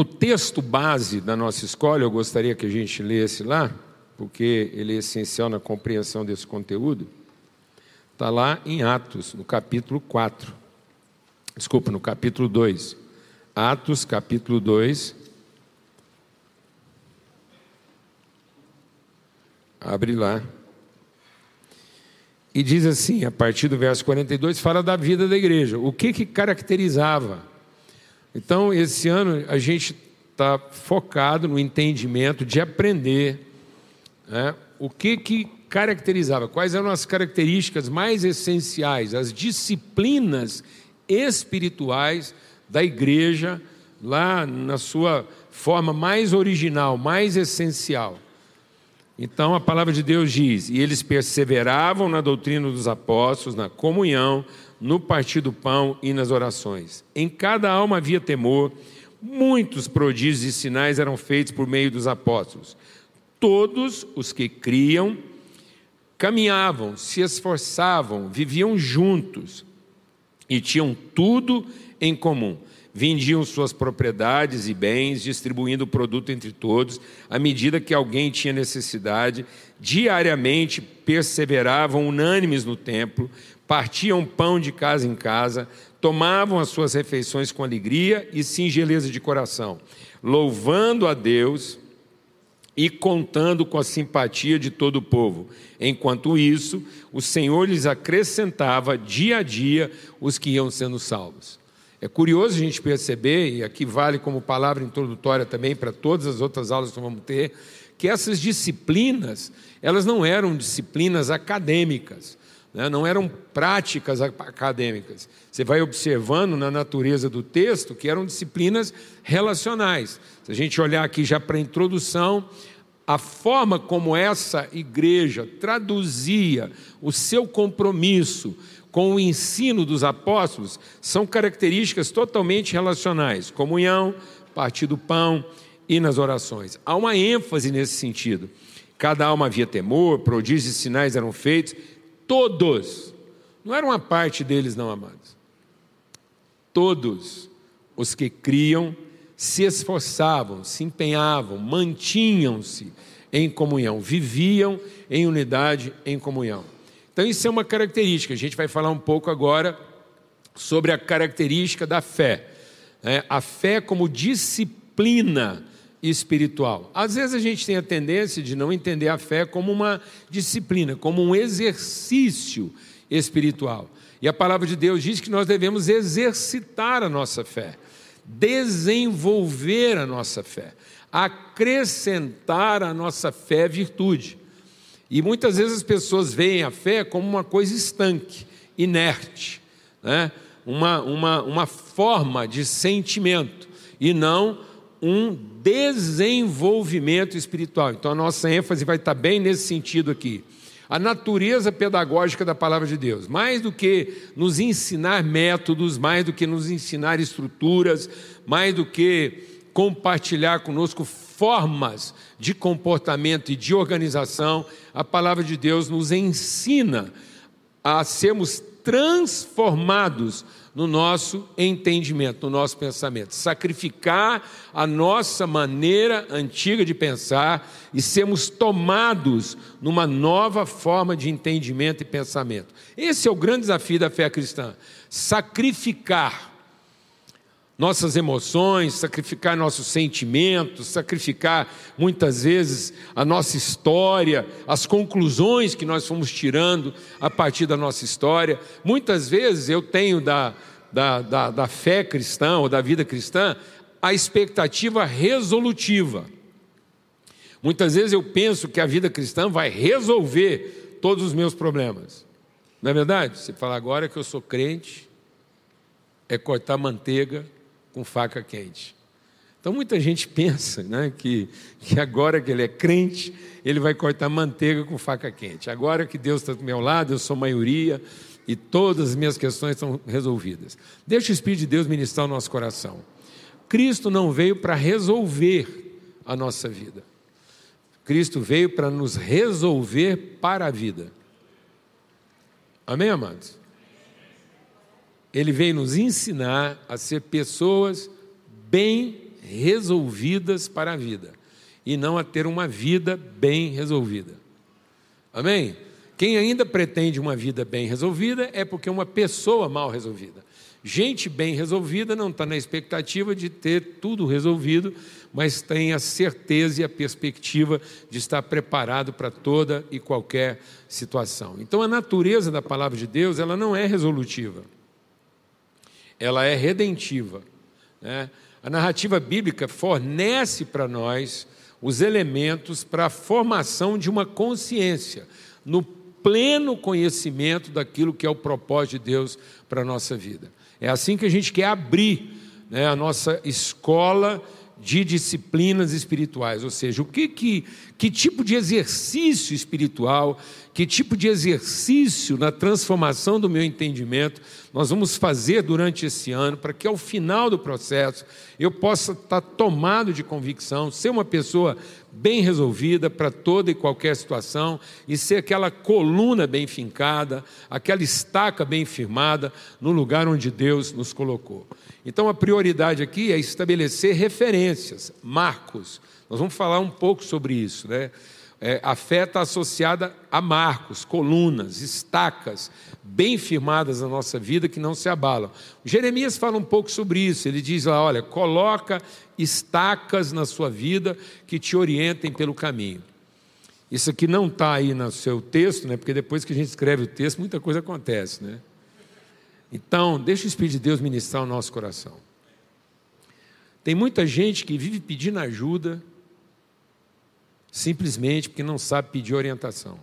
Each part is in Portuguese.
O texto base da nossa escola, eu gostaria que a gente lesse lá, porque ele é essencial na compreensão desse conteúdo. Está lá em Atos, no capítulo 4. Desculpa, no capítulo 2. Atos, capítulo 2. Abre lá. E diz assim, a partir do verso 42, fala da vida da igreja. O que que caracterizava? Então, esse ano a gente está focado no entendimento de aprender né, o que que caracterizava, quais eram as características mais essenciais, as disciplinas espirituais da igreja, lá na sua forma mais original, mais essencial. Então a palavra de Deus diz: e eles perseveravam na doutrina dos apóstolos, na comunhão, no partir do pão e nas orações. Em cada alma havia temor, muitos prodígios e sinais eram feitos por meio dos apóstolos. Todos os que criam caminhavam, se esforçavam, viviam juntos e tinham tudo em comum. Vendiam suas propriedades e bens, distribuindo o produto entre todos, à medida que alguém tinha necessidade. Diariamente perseveravam unânimes no templo, partiam pão de casa em casa, tomavam as suas refeições com alegria e singeleza de coração, louvando a Deus e contando com a simpatia de todo o povo. Enquanto isso, o Senhor lhes acrescentava dia a dia os que iam sendo salvos. É curioso a gente perceber, e aqui vale como palavra introdutória também para todas as outras aulas que vamos ter, que essas disciplinas, elas não eram disciplinas acadêmicas? Não eram práticas acadêmicas. Você vai observando na natureza do texto que eram disciplinas relacionais. Se a gente olhar aqui já para a introdução, a forma como essa igreja traduzia o seu compromisso com o ensino dos apóstolos são características totalmente relacionais: comunhão, partir do pão e nas orações. Há uma ênfase nesse sentido. Cada alma havia temor, prodígios e sinais eram feitos, todos, não era uma parte deles, não, amados. Todos os que criam se esforçavam, se empenhavam, mantinham-se em comunhão, viviam em unidade, em comunhão. Então, isso é uma característica. A gente vai falar um pouco agora sobre a característica da fé. Né? A fé como disciplina espiritual. Às vezes a gente tem a tendência de não entender a fé como uma disciplina, como um exercício espiritual. E a palavra de Deus diz que nós devemos exercitar a nossa fé desenvolver a nossa fé, acrescentar à nossa fé virtude. E muitas vezes as pessoas veem a fé como uma coisa estanque, inerte, né? uma, uma, uma forma de sentimento, e não um desenvolvimento espiritual. Então a nossa ênfase vai estar bem nesse sentido aqui a natureza pedagógica da palavra de Deus. Mais do que nos ensinar métodos, mais do que nos ensinar estruturas, mais do que compartilhar conosco formas de comportamento e de organização, a palavra de Deus nos ensina a sermos transformados no nosso entendimento, no nosso pensamento. Sacrificar a nossa maneira antiga de pensar e sermos tomados numa nova forma de entendimento e pensamento. Esse é o grande desafio da fé cristã. Sacrificar nossas emoções, sacrificar nossos sentimentos, sacrificar muitas vezes a nossa história, as conclusões que nós fomos tirando a partir da nossa história. Muitas vezes eu tenho da, da, da, da fé cristã ou da vida cristã a expectativa resolutiva. Muitas vezes eu penso que a vida cristã vai resolver todos os meus problemas. Não é verdade? Você fala agora que eu sou crente, é cortar manteiga com faca quente. Então muita gente pensa né, que, que agora que ele é crente, ele vai cortar manteiga com faca quente. Agora que Deus está do meu lado, eu sou maioria e todas as minhas questões estão resolvidas. Deixa o Espírito de Deus ministrar o nosso coração. Cristo não veio para resolver a nossa vida. Cristo veio para nos resolver para a vida. Amém, amados? Ele veio nos ensinar a ser pessoas bem resolvidas para a vida e não a ter uma vida bem resolvida. Amém? Quem ainda pretende uma vida bem resolvida é porque é uma pessoa mal resolvida. Gente bem resolvida não está na expectativa de ter tudo resolvido, mas tem a certeza e a perspectiva de estar preparado para toda e qualquer situação. Então, a natureza da palavra de Deus ela não é resolutiva, ela é redentiva. Né? A narrativa bíblica fornece para nós os elementos para a formação de uma consciência no pleno conhecimento daquilo que é o propósito de Deus para a nossa vida. É assim que a gente quer abrir né, a nossa escola de disciplinas espirituais, ou seja, o que, que, que tipo de exercício espiritual, que tipo de exercício na transformação do meu entendimento nós vamos fazer durante esse ano, para que ao final do processo eu possa estar tomado de convicção, ser uma pessoa bem resolvida para toda e qualquer situação e ser aquela coluna bem fincada, aquela estaca bem firmada no lugar onde Deus nos colocou. Então a prioridade aqui é estabelecer referências, marcos. Nós vamos falar um pouco sobre isso, né? É, a fé está associada a marcos, colunas, estacas, bem firmadas na nossa vida que não se abalam. Jeremias fala um pouco sobre isso. Ele diz lá: olha, coloca estacas na sua vida que te orientem pelo caminho. Isso aqui não está aí no seu texto, né? Porque depois que a gente escreve o texto, muita coisa acontece, né? Então, deixa o Espírito de Deus ministrar o nosso coração. Tem muita gente que vive pedindo ajuda simplesmente porque não sabe pedir orientação.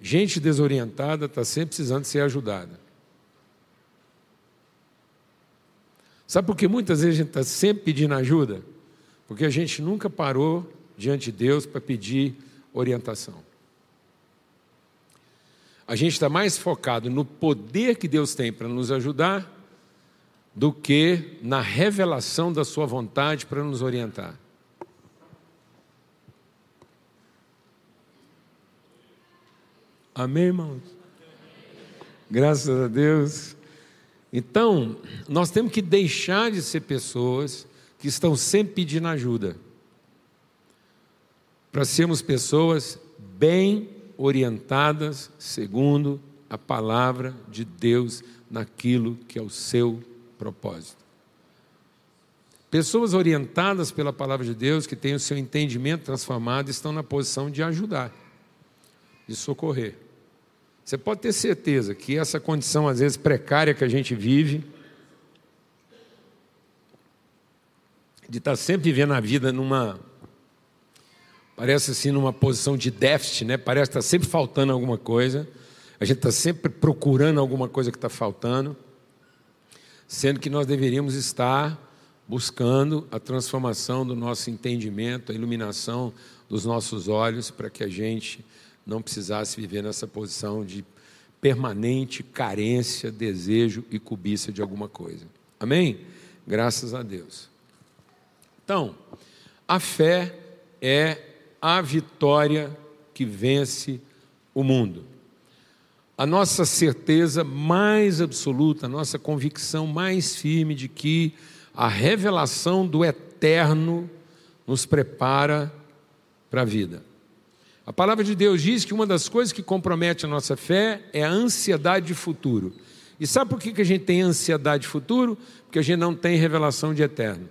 Gente desorientada está sempre precisando ser ajudada. Sabe por que muitas vezes a gente está sempre pedindo ajuda? Porque a gente nunca parou diante de Deus para pedir orientação. A gente está mais focado no poder que Deus tem para nos ajudar do que na revelação da Sua vontade para nos orientar. Amém, irmãos? Graças a Deus. Então, nós temos que deixar de ser pessoas que estão sempre pedindo ajuda, para sermos pessoas bem orientadas segundo a palavra de Deus naquilo que é o seu propósito. Pessoas orientadas pela palavra de Deus, que têm o seu entendimento transformado, estão na posição de ajudar, de socorrer. Você pode ter certeza que essa condição, às vezes precária que a gente vive, de estar sempre vivendo a vida numa. Parece assim, numa posição de déficit, né? Parece estar sempre faltando alguma coisa. A gente está sempre procurando alguma coisa que está faltando sendo que nós deveríamos estar buscando a transformação do nosso entendimento, a iluminação dos nossos olhos, para que a gente não precisasse viver nessa posição de permanente carência, desejo e cobiça de alguma coisa. Amém? Graças a Deus. Então, a fé é a vitória que vence o mundo a nossa certeza mais absoluta, a nossa convicção mais firme de que a revelação do eterno nos prepara para a vida. A palavra de Deus diz que uma das coisas que compromete a nossa fé é a ansiedade de futuro. E sabe por que a gente tem ansiedade de futuro? Porque a gente não tem revelação de eterno.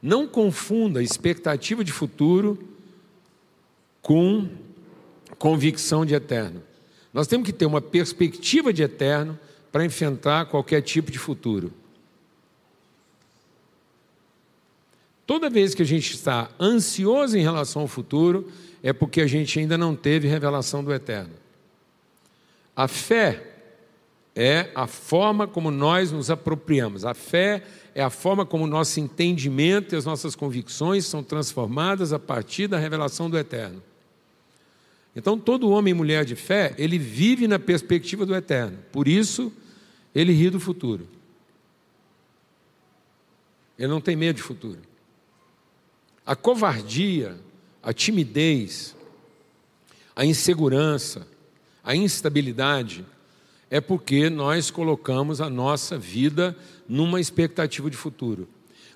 Não confunda expectativa de futuro com convicção de eterno. Nós temos que ter uma perspectiva de eterno para enfrentar qualquer tipo de futuro. Toda vez que a gente está ansioso em relação ao futuro, é porque a gente ainda não teve revelação do eterno. A fé é a forma como nós nos apropriamos. A fé é a forma como o nosso entendimento e as nossas convicções são transformadas a partir da revelação do eterno. Então, todo homem e mulher de fé, ele vive na perspectiva do eterno. Por isso, ele ri do futuro. Ele não tem medo de futuro. A covardia, a timidez, a insegurança, a instabilidade, é porque nós colocamos a nossa vida numa expectativa de futuro.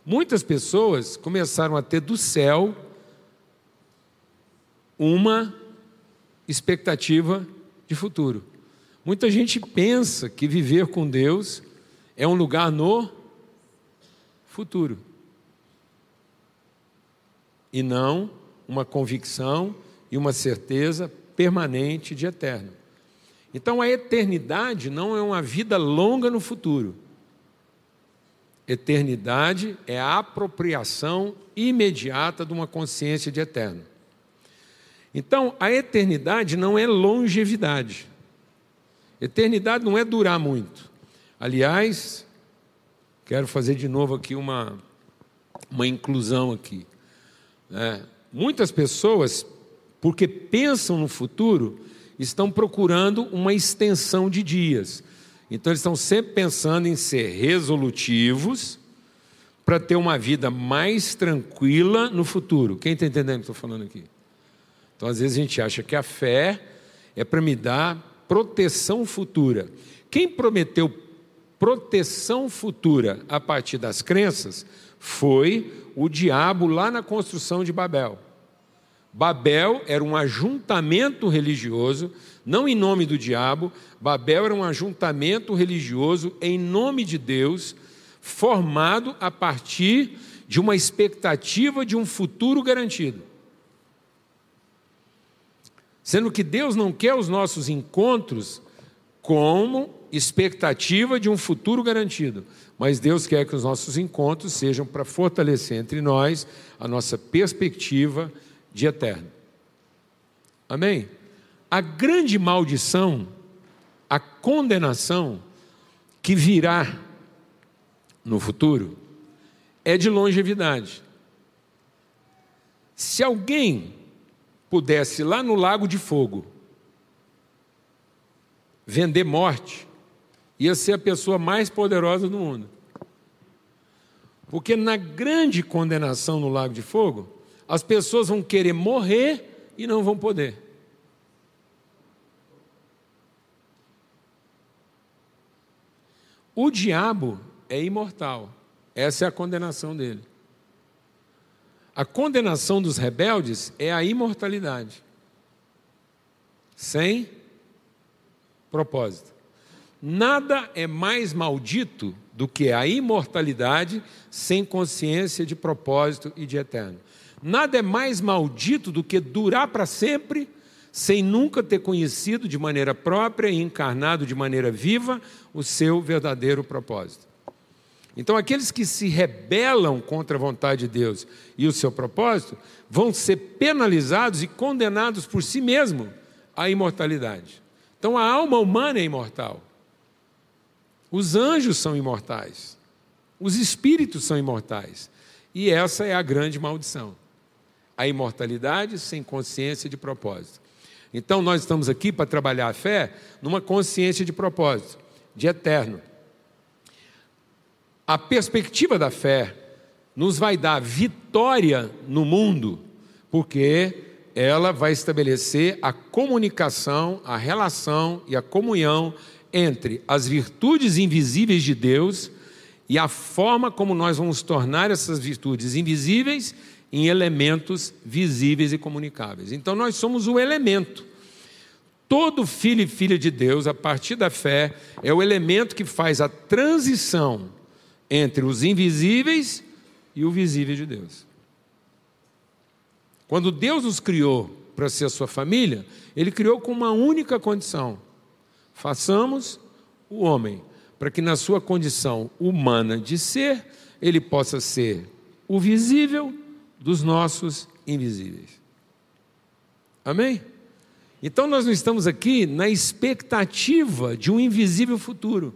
Muitas pessoas começaram a ter do céu uma expectativa de futuro. Muita gente pensa que viver com Deus é um lugar no futuro e não uma convicção e uma certeza permanente de eterno. Então a eternidade não é uma vida longa no futuro. Eternidade é a apropriação imediata de uma consciência de eterno. Então, a eternidade não é longevidade. Eternidade não é durar muito. Aliás, quero fazer de novo aqui uma, uma inclusão aqui. É, muitas pessoas, porque pensam no futuro, estão procurando uma extensão de dias. Então, eles estão sempre pensando em ser resolutivos para ter uma vida mais tranquila no futuro. Quem está entendendo o que estou falando aqui? Então, às vezes, a gente acha que a fé é para me dar proteção futura. Quem prometeu proteção futura a partir das crenças foi o diabo lá na construção de Babel. Babel era um ajuntamento religioso, não em nome do diabo, Babel era um ajuntamento religioso em nome de Deus, formado a partir de uma expectativa de um futuro garantido. Sendo que Deus não quer os nossos encontros como expectativa de um futuro garantido, mas Deus quer que os nossos encontros sejam para fortalecer entre nós a nossa perspectiva de eterno. Amém? A grande maldição, a condenação que virá no futuro é de longevidade. Se alguém pudesse lá no lago de fogo vender morte, ia ser a pessoa mais poderosa do mundo. Porque na grande condenação no lago de fogo, as pessoas vão querer morrer e não vão poder. O diabo é imortal. Essa é a condenação dele. A condenação dos rebeldes é a imortalidade. Sem propósito. Nada é mais maldito do que a imortalidade sem consciência de propósito e de eterno. Nada é mais maldito do que durar para sempre sem nunca ter conhecido de maneira própria e encarnado de maneira viva o seu verdadeiro propósito. Então, aqueles que se rebelam contra a vontade de Deus e o seu propósito vão ser penalizados e condenados por si mesmo à imortalidade. Então, a alma humana é imortal. Os anjos são imortais. Os espíritos são imortais. E essa é a grande maldição a imortalidade sem consciência de propósito. Então, nós estamos aqui para trabalhar a fé numa consciência de propósito, de eterno. A perspectiva da fé nos vai dar vitória no mundo, porque ela vai estabelecer a comunicação, a relação e a comunhão entre as virtudes invisíveis de Deus e a forma como nós vamos tornar essas virtudes invisíveis em elementos visíveis e comunicáveis. Então nós somos o elemento. Todo filho e filha de Deus, a partir da fé, é o elemento que faz a transição entre os invisíveis e o visível de Deus. Quando Deus nos criou para ser a sua família, Ele criou com uma única condição: façamos o homem, para que na sua condição humana de ser, ele possa ser o visível dos nossos invisíveis. Amém? Então nós não estamos aqui na expectativa de um invisível futuro.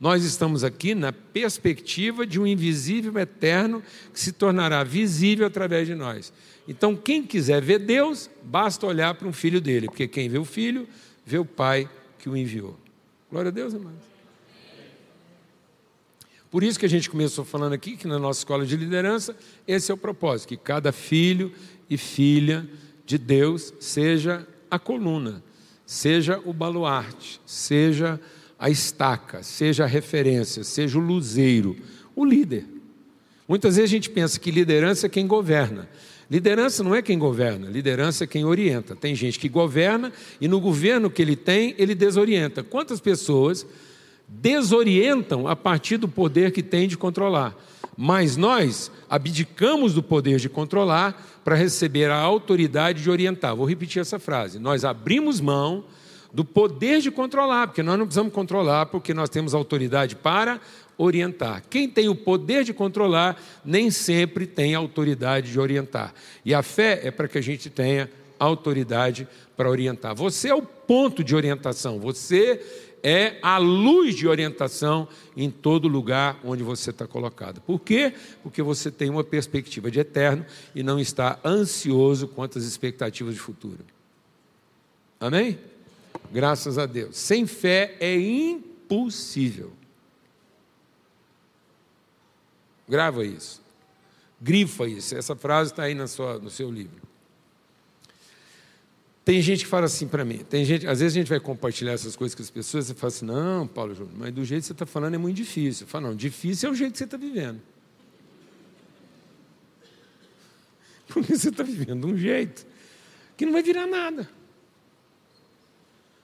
Nós estamos aqui na perspectiva de um invisível eterno que se tornará visível através de nós. Então, quem quiser ver Deus, basta olhar para um filho dele, porque quem vê o filho, vê o pai que o enviou. Glória a Deus, amados. Por isso que a gente começou falando aqui que na nossa escola de liderança, esse é o propósito, que cada filho e filha de Deus seja a coluna, seja o baluarte, seja estaca, seja a referência, seja o luzeiro, o líder. Muitas vezes a gente pensa que liderança é quem governa. Liderança não é quem governa, liderança é quem orienta. Tem gente que governa e no governo que ele tem, ele desorienta. Quantas pessoas desorientam a partir do poder que tem de controlar? Mas nós abdicamos do poder de controlar para receber a autoridade de orientar. Vou repetir essa frase. Nós abrimos mão do poder de controlar, porque nós não precisamos controlar, porque nós temos autoridade para orientar. Quem tem o poder de controlar nem sempre tem autoridade de orientar. E a fé é para que a gente tenha autoridade para orientar. Você é o ponto de orientação, você é a luz de orientação em todo lugar onde você está colocado. Por quê? Porque você tem uma perspectiva de eterno e não está ansioso quanto às expectativas de futuro. Amém? Graças a Deus. Sem fé é impossível. Grava isso. Grifa isso. Essa frase está aí na sua, no seu livro. Tem gente que fala assim para mim, tem gente, às vezes a gente vai compartilhar essas coisas com as pessoas e fala assim, não, Paulo Júnior, mas do jeito que você está falando é muito difícil. Eu falo, não, difícil é o jeito que você está vivendo. Porque você está vivendo de um jeito que não vai virar nada.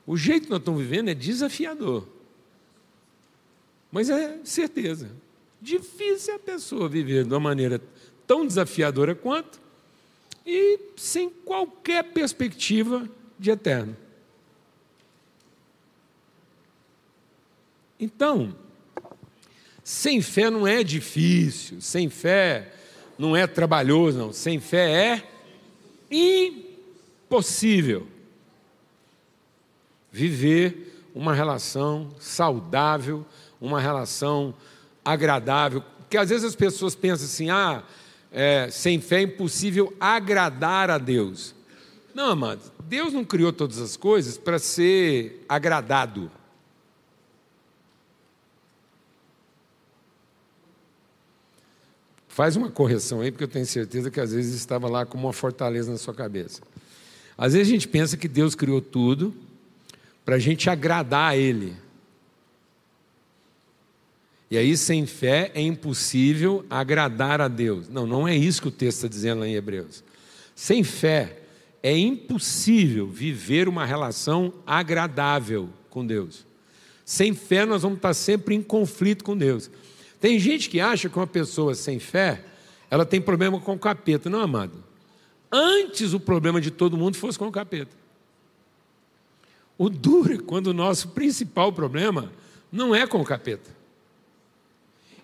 O jeito que nós estamos vivendo é desafiador. Mas é certeza. Difícil a pessoa viver de uma maneira tão desafiadora quanto e sem qualquer perspectiva de eterno. Então, sem fé não é difícil, sem fé não é trabalhoso, não. Sem fé é impossível viver uma relação saudável, uma relação agradável. Porque às vezes as pessoas pensam assim: ah, é, sem fé é impossível agradar a Deus. Não, amado, Deus não criou todas as coisas para ser agradado. Faz uma correção aí, porque eu tenho certeza que às vezes estava lá como uma fortaleza na sua cabeça. Às vezes a gente pensa que Deus criou tudo para a gente agradar a Ele. E aí, sem fé, é impossível agradar a Deus. Não, não é isso que o texto está dizendo lá em Hebreus. Sem fé, é impossível viver uma relação agradável com Deus. Sem fé, nós vamos estar sempre em conflito com Deus. Tem gente que acha que uma pessoa sem fé, ela tem problema com o capeta. Não, amado. Antes o problema de todo mundo fosse com o capeta. O duro é quando o nosso principal problema não é com o capeta.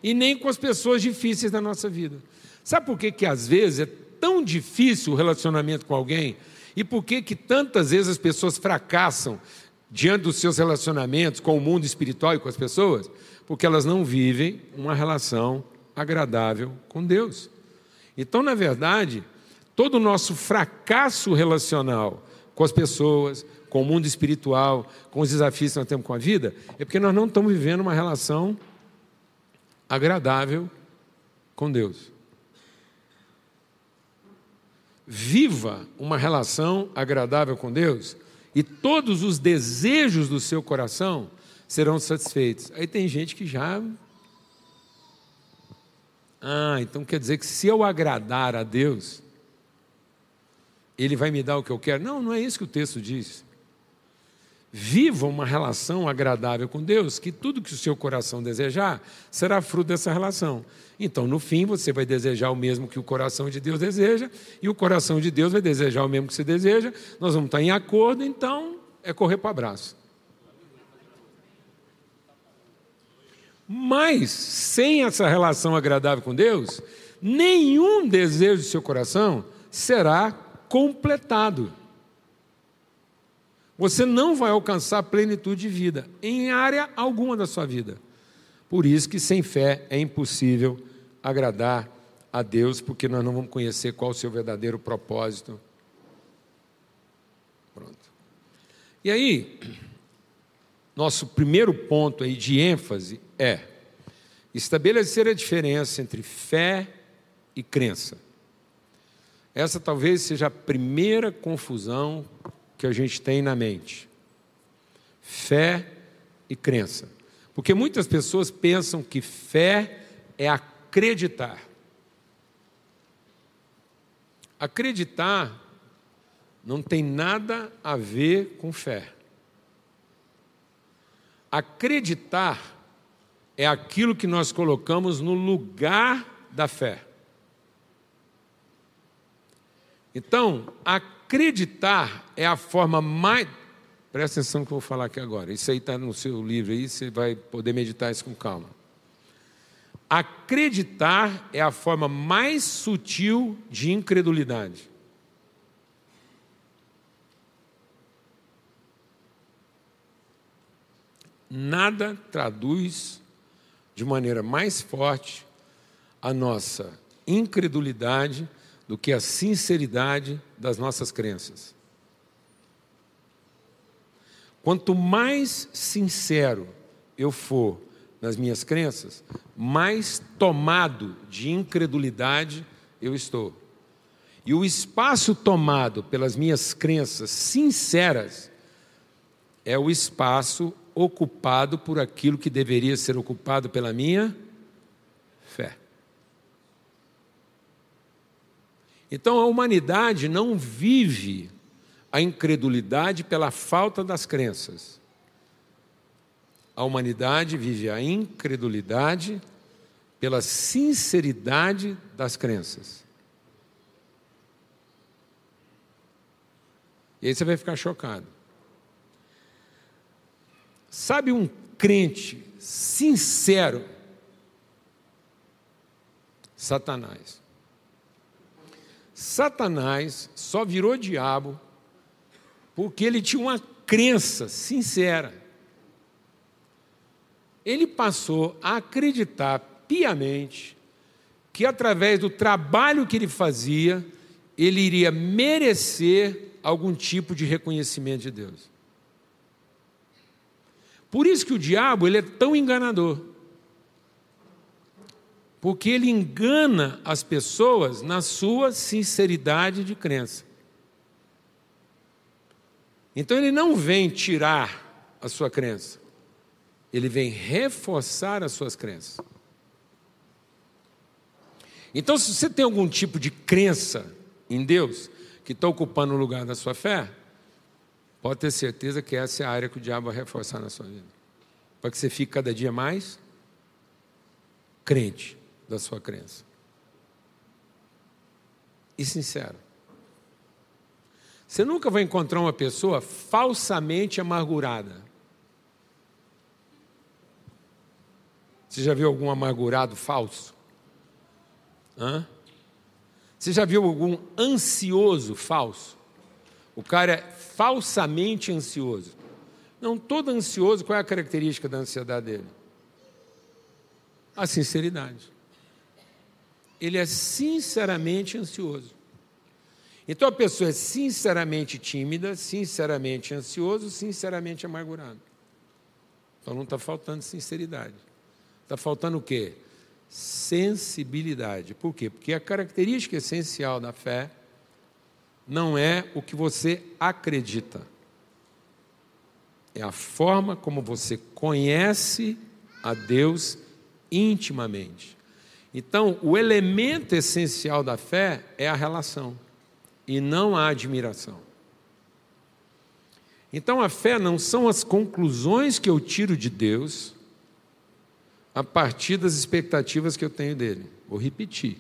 E nem com as pessoas difíceis da nossa vida. Sabe por que, que às vezes é tão difícil o relacionamento com alguém? E por que, que tantas vezes as pessoas fracassam diante dos seus relacionamentos com o mundo espiritual e com as pessoas? Porque elas não vivem uma relação agradável com Deus. Então, na verdade, todo o nosso fracasso relacional com as pessoas, com o mundo espiritual, com os desafios que nós temos com a vida, é porque nós não estamos vivendo uma relação agradável com Deus. Viva uma relação agradável com Deus e todos os desejos do seu coração serão satisfeitos. Aí tem gente que já. Ah, então quer dizer que se eu agradar a Deus, Ele vai me dar o que eu quero? Não, não é isso que o texto diz. Viva uma relação agradável com Deus, que tudo que o seu coração desejar será fruto dessa relação. Então, no fim, você vai desejar o mesmo que o coração de Deus deseja, e o coração de Deus vai desejar o mesmo que você deseja. Nós vamos estar em acordo, então é correr para o abraço. Mas, sem essa relação agradável com Deus, nenhum desejo do seu coração será completado. Você não vai alcançar plenitude de vida em área alguma da sua vida. Por isso que sem fé é impossível agradar a Deus, porque nós não vamos conhecer qual o seu verdadeiro propósito. Pronto. E aí, nosso primeiro ponto aí de ênfase é estabelecer a diferença entre fé e crença. Essa talvez seja a primeira confusão que a gente tem na mente. Fé e crença. Porque muitas pessoas pensam que fé é acreditar. Acreditar não tem nada a ver com fé. Acreditar é aquilo que nós colocamos no lugar da fé. Então, acreditar é a forma mais. Presta atenção que eu vou falar aqui agora. Isso aí está no seu livro aí, você vai poder meditar isso com calma. Acreditar é a forma mais sutil de incredulidade. Nada traduz de maneira mais forte a nossa incredulidade do que a sinceridade das nossas crenças. Quanto mais sincero eu for nas minhas crenças, mais tomado de incredulidade eu estou. E o espaço tomado pelas minhas crenças sinceras é o espaço ocupado por aquilo que deveria ser ocupado pela minha Então a humanidade não vive a incredulidade pela falta das crenças. A humanidade vive a incredulidade pela sinceridade das crenças. E aí você vai ficar chocado. Sabe um crente sincero? Satanás. Satanás só virou diabo porque ele tinha uma crença sincera. Ele passou a acreditar piamente que através do trabalho que ele fazia, ele iria merecer algum tipo de reconhecimento de Deus. Por isso que o diabo ele é tão enganador porque ele engana as pessoas na sua sinceridade de crença. Então ele não vem tirar a sua crença, ele vem reforçar as suas crenças. Então, se você tem algum tipo de crença em Deus que está ocupando o lugar da sua fé, pode ter certeza que essa é a área que o diabo vai reforçar na sua vida, para que você fique cada dia mais crente da sua crença. E sincero. Você nunca vai encontrar uma pessoa falsamente amargurada. Você já viu algum amargurado falso? Hã? Você já viu algum ansioso falso? O cara é falsamente ansioso. Não, todo ansioso, qual é a característica da ansiedade dele? A sinceridade ele é sinceramente ansioso. Então a pessoa é sinceramente tímida, sinceramente ansioso, sinceramente amargurado. Então não está faltando sinceridade. Está faltando o quê? Sensibilidade. Por quê? Porque a característica essencial da fé não é o que você acredita, é a forma como você conhece a Deus intimamente. Então, o elemento essencial da fé é a relação e não a admiração. Então, a fé não são as conclusões que eu tiro de Deus a partir das expectativas que eu tenho dele. Vou repetir.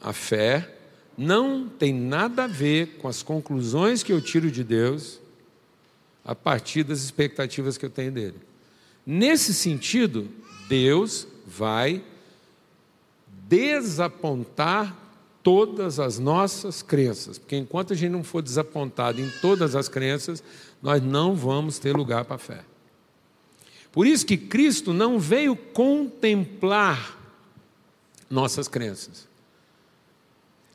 A fé não tem nada a ver com as conclusões que eu tiro de Deus a partir das expectativas que eu tenho dele. Nesse sentido, Deus vai desapontar todas as nossas crenças, porque enquanto a gente não for desapontado em todas as crenças, nós não vamos ter lugar para a fé. Por isso que Cristo não veio contemplar nossas crenças.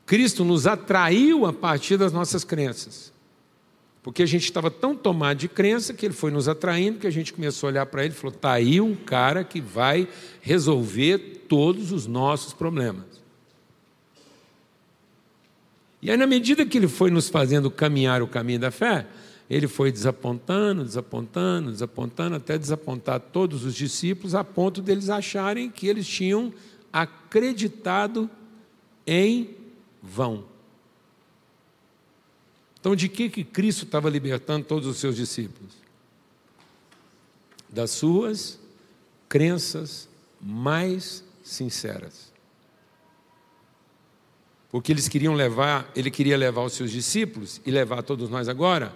Cristo nos atraiu a partir das nossas crenças. Porque a gente estava tão tomado de crença que ele foi nos atraindo, que a gente começou a olhar para ele e falou: está aí um cara que vai resolver todos os nossos problemas. E aí, na medida que ele foi nos fazendo caminhar o caminho da fé, ele foi desapontando, desapontando, desapontando, até desapontar todos os discípulos, a ponto deles acharem que eles tinham acreditado em vão. Então, de que, que Cristo estava libertando todos os seus discípulos? Das suas crenças mais sinceras. Porque eles queriam levar, ele queria levar os seus discípulos e levar todos nós agora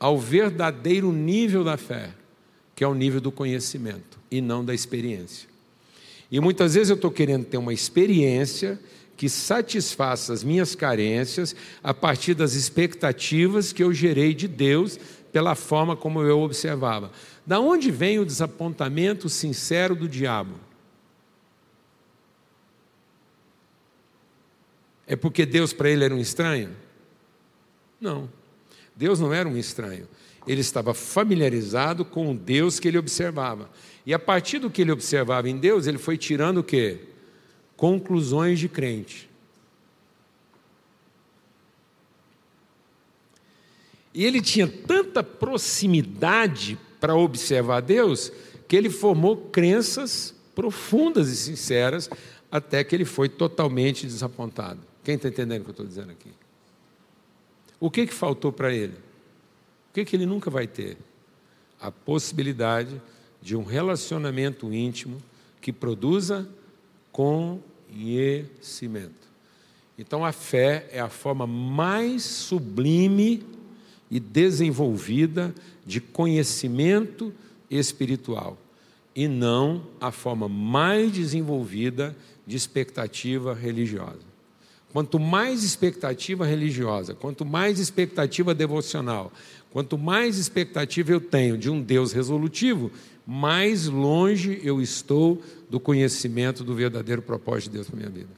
ao verdadeiro nível da fé, que é o nível do conhecimento e não da experiência. E muitas vezes eu estou querendo ter uma experiência que satisfaça as minhas carências a partir das expectativas que eu gerei de Deus pela forma como eu observava. Da onde vem o desapontamento sincero do diabo? É porque Deus para ele era um estranho? Não. Deus não era um estranho. Ele estava familiarizado com o Deus que ele observava. E a partir do que ele observava em Deus, ele foi tirando o quê? Conclusões de crente. E ele tinha tanta proximidade para observar Deus, que ele formou crenças profundas e sinceras, até que ele foi totalmente desapontado. Quem está entendendo o que eu estou dizendo aqui? O que, que faltou para ele? O que, que ele nunca vai ter? A possibilidade de um relacionamento íntimo que produza conhecimento. Então a fé é a forma mais sublime e desenvolvida de conhecimento espiritual e não a forma mais desenvolvida de expectativa religiosa. Quanto mais expectativa religiosa, quanto mais expectativa devocional, quanto mais expectativa eu tenho de um Deus resolutivo, mais longe eu estou do conhecimento do verdadeiro propósito de Deus para minha vida.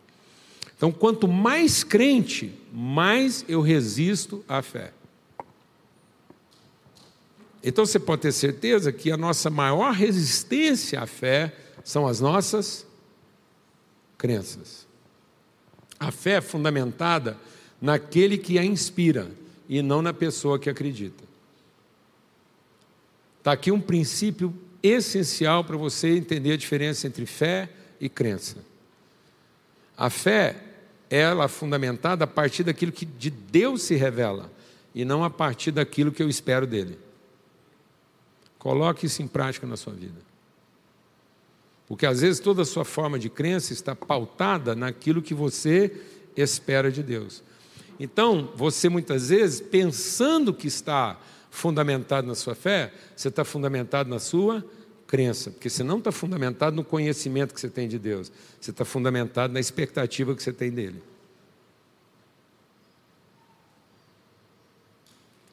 Então, quanto mais crente, mais eu resisto à fé. Então você pode ter certeza que a nossa maior resistência à fé são as nossas crenças. A fé é fundamentada naquele que a inspira e não na pessoa que acredita. Está aqui um princípio essencial para você entender a diferença entre fé e crença. A fé, ela é fundamentada a partir daquilo que de Deus se revela e não a partir daquilo que eu espero dele. Coloque isso em prática na sua vida. Porque às vezes toda a sua forma de crença está pautada naquilo que você espera de Deus. Então, você muitas vezes, pensando que está fundamentado na sua fé, você está fundamentado na sua crença, porque você não está fundamentado no conhecimento que você tem de Deus, você está fundamentado na expectativa que você tem dele.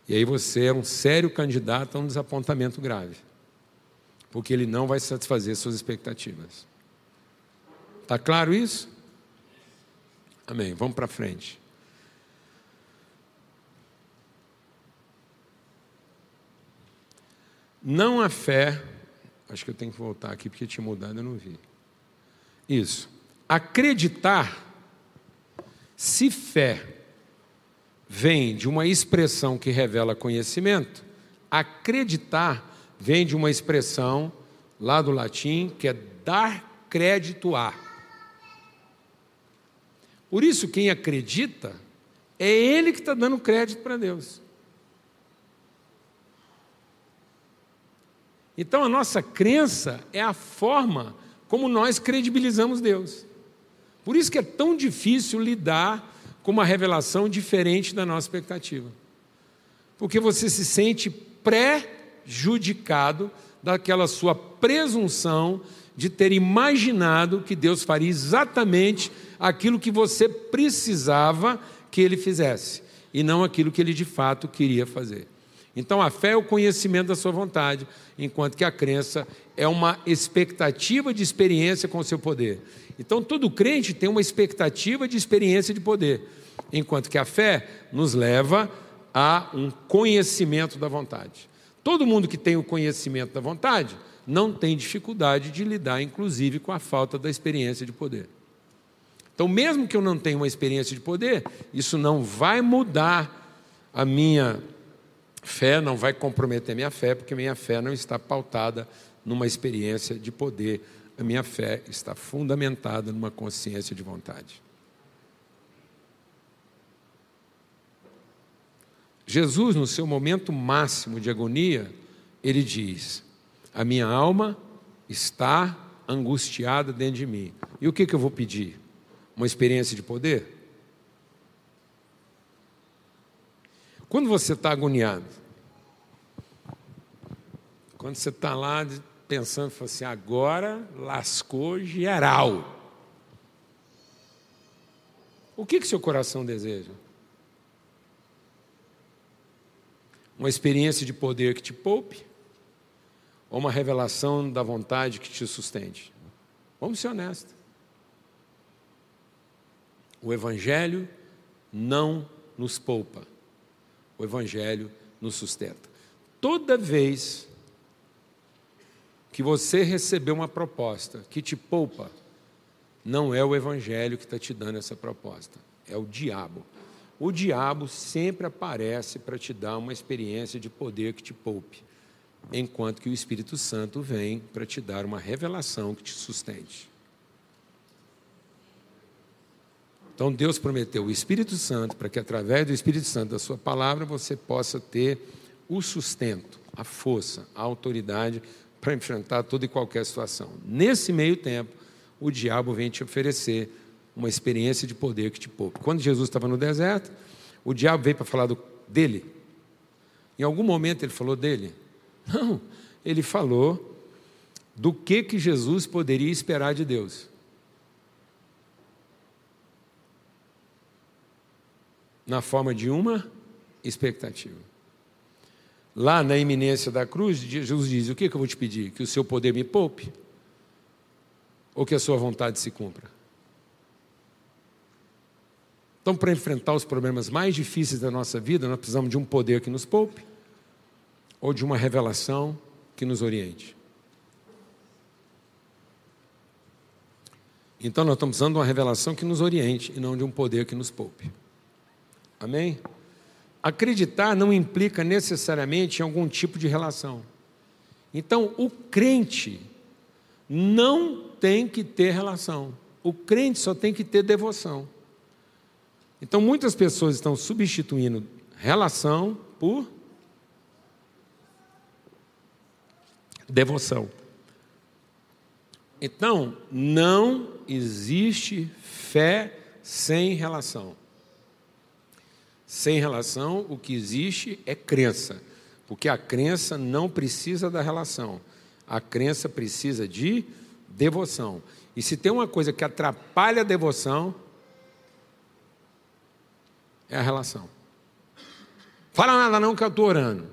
E aí você é um sério candidato a um desapontamento grave, porque ele não vai satisfazer suas expectativas. Está claro isso? Amém. Vamos para frente. Não há fé Acho que eu tenho que voltar aqui porque tinha mudado, eu não vi. Isso. Acreditar, se fé vem de uma expressão que revela conhecimento, acreditar vem de uma expressão lá do latim que é dar crédito a. Por isso, quem acredita é ele que está dando crédito para Deus. Então a nossa crença é a forma como nós credibilizamos Deus. Por isso que é tão difícil lidar com uma revelação diferente da nossa expectativa. Porque você se sente prejudicado daquela sua presunção de ter imaginado que Deus faria exatamente aquilo que você precisava que ele fizesse, e não aquilo que ele de fato queria fazer. Então a fé é o conhecimento da sua vontade, enquanto que a crença é uma expectativa de experiência com o seu poder. Então todo crente tem uma expectativa de experiência de poder, enquanto que a fé nos leva a um conhecimento da vontade. Todo mundo que tem o conhecimento da vontade não tem dificuldade de lidar, inclusive, com a falta da experiência de poder. Então, mesmo que eu não tenha uma experiência de poder, isso não vai mudar a minha Fé não vai comprometer minha fé, porque minha fé não está pautada numa experiência de poder. A minha fé está fundamentada numa consciência de vontade. Jesus, no seu momento máximo de agonia, ele diz: A minha alma está angustiada dentro de mim. E o que, que eu vou pedir? Uma experiência de poder? Quando você está agoniado, quando você está lá pensando assim, agora lascou geral. O que, que seu coração deseja? Uma experiência de poder que te poupe? Ou uma revelação da vontade que te sustente? Vamos ser honestos. O Evangelho não nos poupa. O Evangelho nos sustenta. Toda vez que você recebeu uma proposta que te poupa, não é o Evangelho que está te dando essa proposta, é o diabo. O diabo sempre aparece para te dar uma experiência de poder que te poupe, enquanto que o Espírito Santo vem para te dar uma revelação que te sustente. Então Deus prometeu o Espírito Santo para que através do Espírito Santo da sua palavra você possa ter o sustento, a força, a autoridade para enfrentar toda e qualquer situação. Nesse meio tempo, o diabo vem te oferecer uma experiência de poder que te poupe. Quando Jesus estava no deserto, o diabo veio para falar do, dele. Em algum momento ele falou dele? Não, ele falou do que que Jesus poderia esperar de Deus. Na forma de uma expectativa. Lá na iminência da cruz, Jesus diz: O que, que eu vou te pedir? Que o seu poder me poupe? Ou que a sua vontade se cumpra? Então, para enfrentar os problemas mais difíceis da nossa vida, nós precisamos de um poder que nos poupe ou de uma revelação que nos oriente. Então, nós estamos de uma revelação que nos oriente e não de um poder que nos poupe. Amém? Acreditar não implica necessariamente em algum tipo de relação. Então, o crente não tem que ter relação. O crente só tem que ter devoção. Então, muitas pessoas estão substituindo relação por devoção. Então, não existe fé sem relação. Sem relação, o que existe é crença, porque a crença não precisa da relação, a crença precisa de devoção. E se tem uma coisa que atrapalha a devoção, é a relação. Fala nada não que eu estou orando.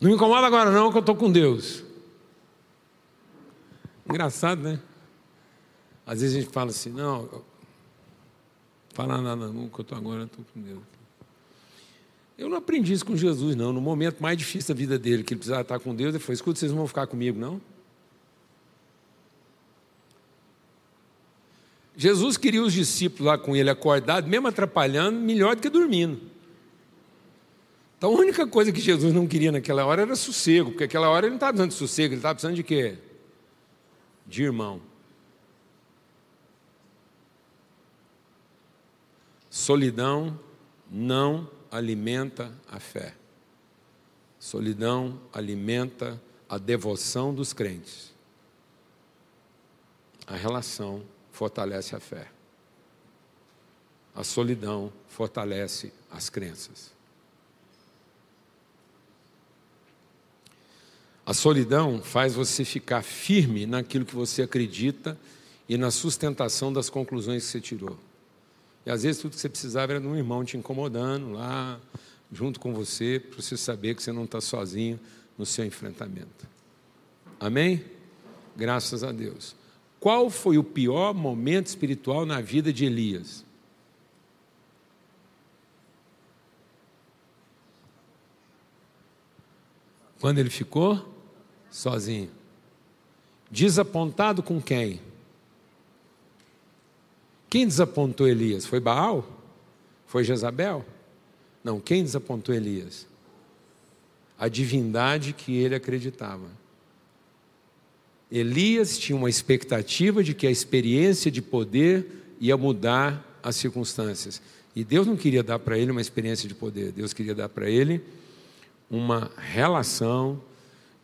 Não me incomoda agora não que eu estou com Deus. Engraçado, né? Às vezes a gente fala assim, não, falar nada não, que eu estou agora, estou com Deus. Eu não aprendi isso com Jesus, não. No momento mais difícil da vida dele, que ele precisava estar com Deus, ele falou: escuta, vocês não vão ficar comigo, não? Jesus queria os discípulos lá com ele acordados, mesmo atrapalhando, melhor do que dormindo. Então a única coisa que Jesus não queria naquela hora era sossego, porque aquela hora ele não estava precisando de sossego, ele estava precisando de quê? De irmão. Solidão não alimenta a fé. Solidão alimenta a devoção dos crentes. A relação fortalece a fé. A solidão fortalece as crenças. A solidão faz você ficar firme naquilo que você acredita e na sustentação das conclusões que você tirou. E às vezes tudo que você precisava era de um irmão te incomodando lá, junto com você, para você saber que você não está sozinho no seu enfrentamento. Amém? Graças a Deus. Qual foi o pior momento espiritual na vida de Elias? Quando ele ficou sozinho. Desapontado com quem? Quem desapontou Elias? Foi Baal? Foi Jezabel? Não, quem desapontou Elias? A divindade que ele acreditava. Elias tinha uma expectativa de que a experiência de poder ia mudar as circunstâncias. E Deus não queria dar para ele uma experiência de poder, Deus queria dar para ele uma relação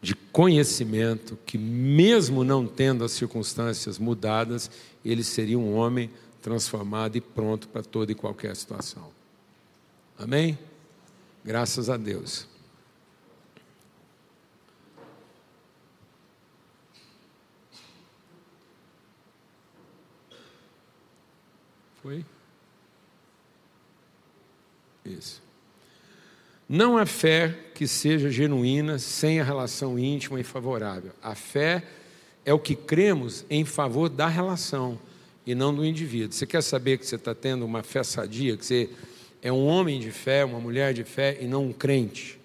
de conhecimento que, mesmo não tendo as circunstâncias mudadas, ele seria um homem transformado e pronto para toda e qualquer situação. Amém? Graças a Deus. Foi? Isso. Não há fé que seja genuína sem a relação íntima e favorável. A fé é o que cremos em favor da relação e não do indivíduo. Você quer saber que você está tendo uma fé sadia, que você é um homem de fé, uma mulher de fé e não um crente?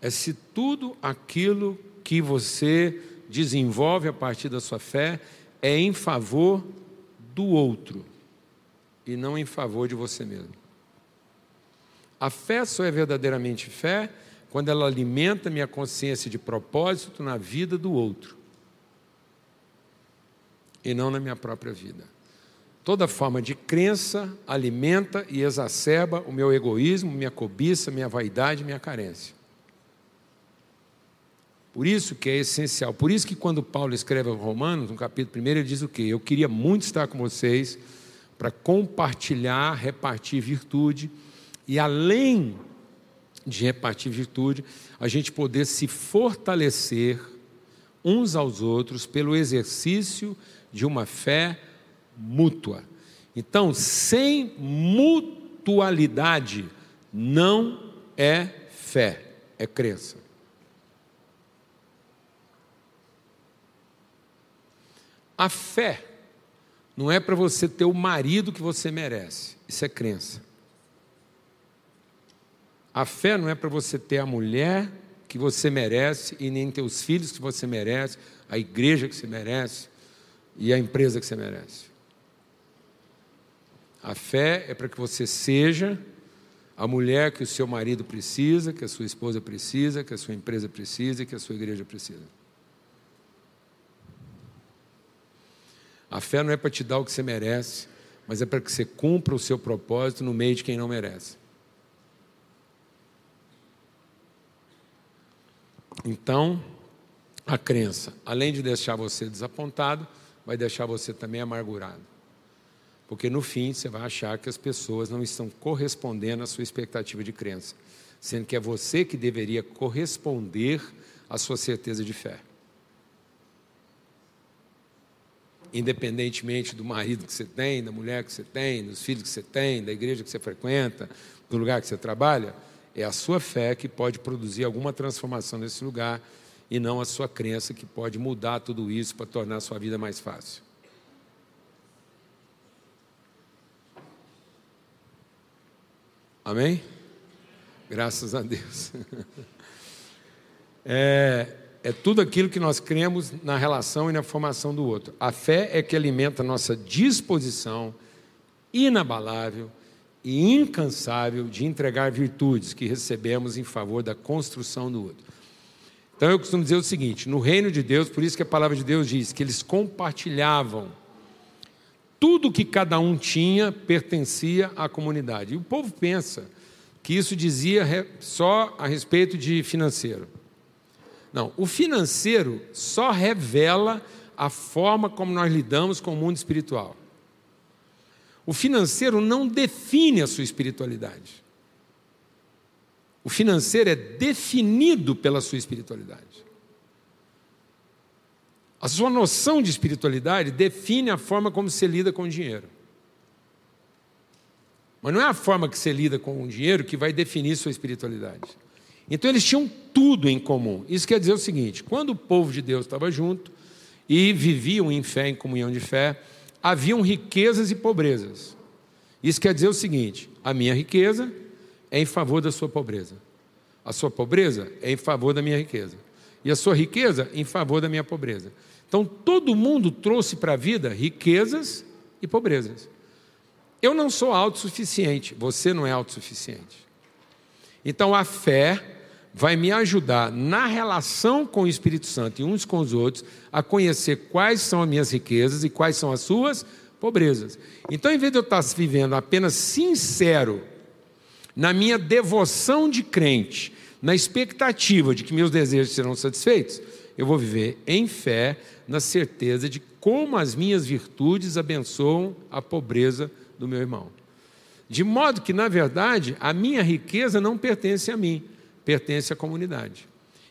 É se tudo aquilo que você desenvolve a partir da sua fé é em favor do outro e não em favor de você mesmo. A fé só é verdadeiramente fé quando ela alimenta minha consciência de propósito na vida do outro e não na minha própria vida. Toda forma de crença alimenta e exacerba o meu egoísmo, minha cobiça, minha vaidade, minha carência. Por isso que é essencial. Por isso que quando Paulo escreve aos Romanos, no capítulo 1, ele diz o quê? Eu queria muito estar com vocês para compartilhar, repartir virtude e além de repartir virtude, a gente poder se fortalecer uns aos outros pelo exercício de uma fé mútua. Então, sem mutualidade não é fé, é crença. A fé não é para você ter o marido que você merece, isso é crença. A fé não é para você ter a mulher que você merece e nem ter os filhos que você merece, a igreja que você merece e a empresa que você merece. A fé é para que você seja a mulher que o seu marido precisa, que a sua esposa precisa, que a sua empresa precisa e que a sua igreja precisa. A fé não é para te dar o que você merece, mas é para que você cumpra o seu propósito no meio de quem não merece. Então, a crença, além de deixar você desapontado, vai deixar você também amargurado. Porque no fim você vai achar que as pessoas não estão correspondendo à sua expectativa de crença, sendo que é você que deveria corresponder à sua certeza de fé. Independentemente do marido que você tem, da mulher que você tem, dos filhos que você tem, da igreja que você frequenta, do lugar que você trabalha, é a sua fé que pode produzir alguma transformação nesse lugar e não a sua crença que pode mudar tudo isso para tornar a sua vida mais fácil. Amém? Graças a Deus. É, é tudo aquilo que nós cremos na relação e na formação do outro. A fé é que alimenta a nossa disposição inabalável e incansável de entregar virtudes que recebemos em favor da construção do outro. Então eu costumo dizer o seguinte: no reino de Deus, por isso que a palavra de Deus diz que eles compartilhavam tudo que cada um tinha pertencia à comunidade. E o povo pensa que isso dizia só a respeito de financeiro. Não, o financeiro só revela a forma como nós lidamos com o mundo espiritual. O financeiro não define a sua espiritualidade. O financeiro é definido pela sua espiritualidade. A sua noção de espiritualidade define a forma como você lida com o dinheiro. Mas não é a forma que você lida com o dinheiro que vai definir sua espiritualidade. Então eles tinham tudo em comum. Isso quer dizer o seguinte: quando o povo de Deus estava junto e viviam em fé, em comunhão de fé, haviam riquezas e pobrezas. Isso quer dizer o seguinte: a minha riqueza é em favor da sua pobreza. A sua pobreza é em favor da minha riqueza. E a sua riqueza em favor da minha pobreza. Então todo mundo trouxe para a vida riquezas e pobrezas. Eu não sou autossuficiente, você não é autossuficiente. Então a fé vai me ajudar na relação com o Espírito Santo e uns com os outros a conhecer quais são as minhas riquezas e quais são as suas pobrezas. Então, em vez de eu estar vivendo apenas sincero na minha devoção de crente, na expectativa de que meus desejos serão satisfeitos, eu vou viver em fé, na certeza de como as minhas virtudes abençoam a pobreza do meu irmão. De modo que, na verdade, a minha riqueza não pertence a mim, pertence à comunidade.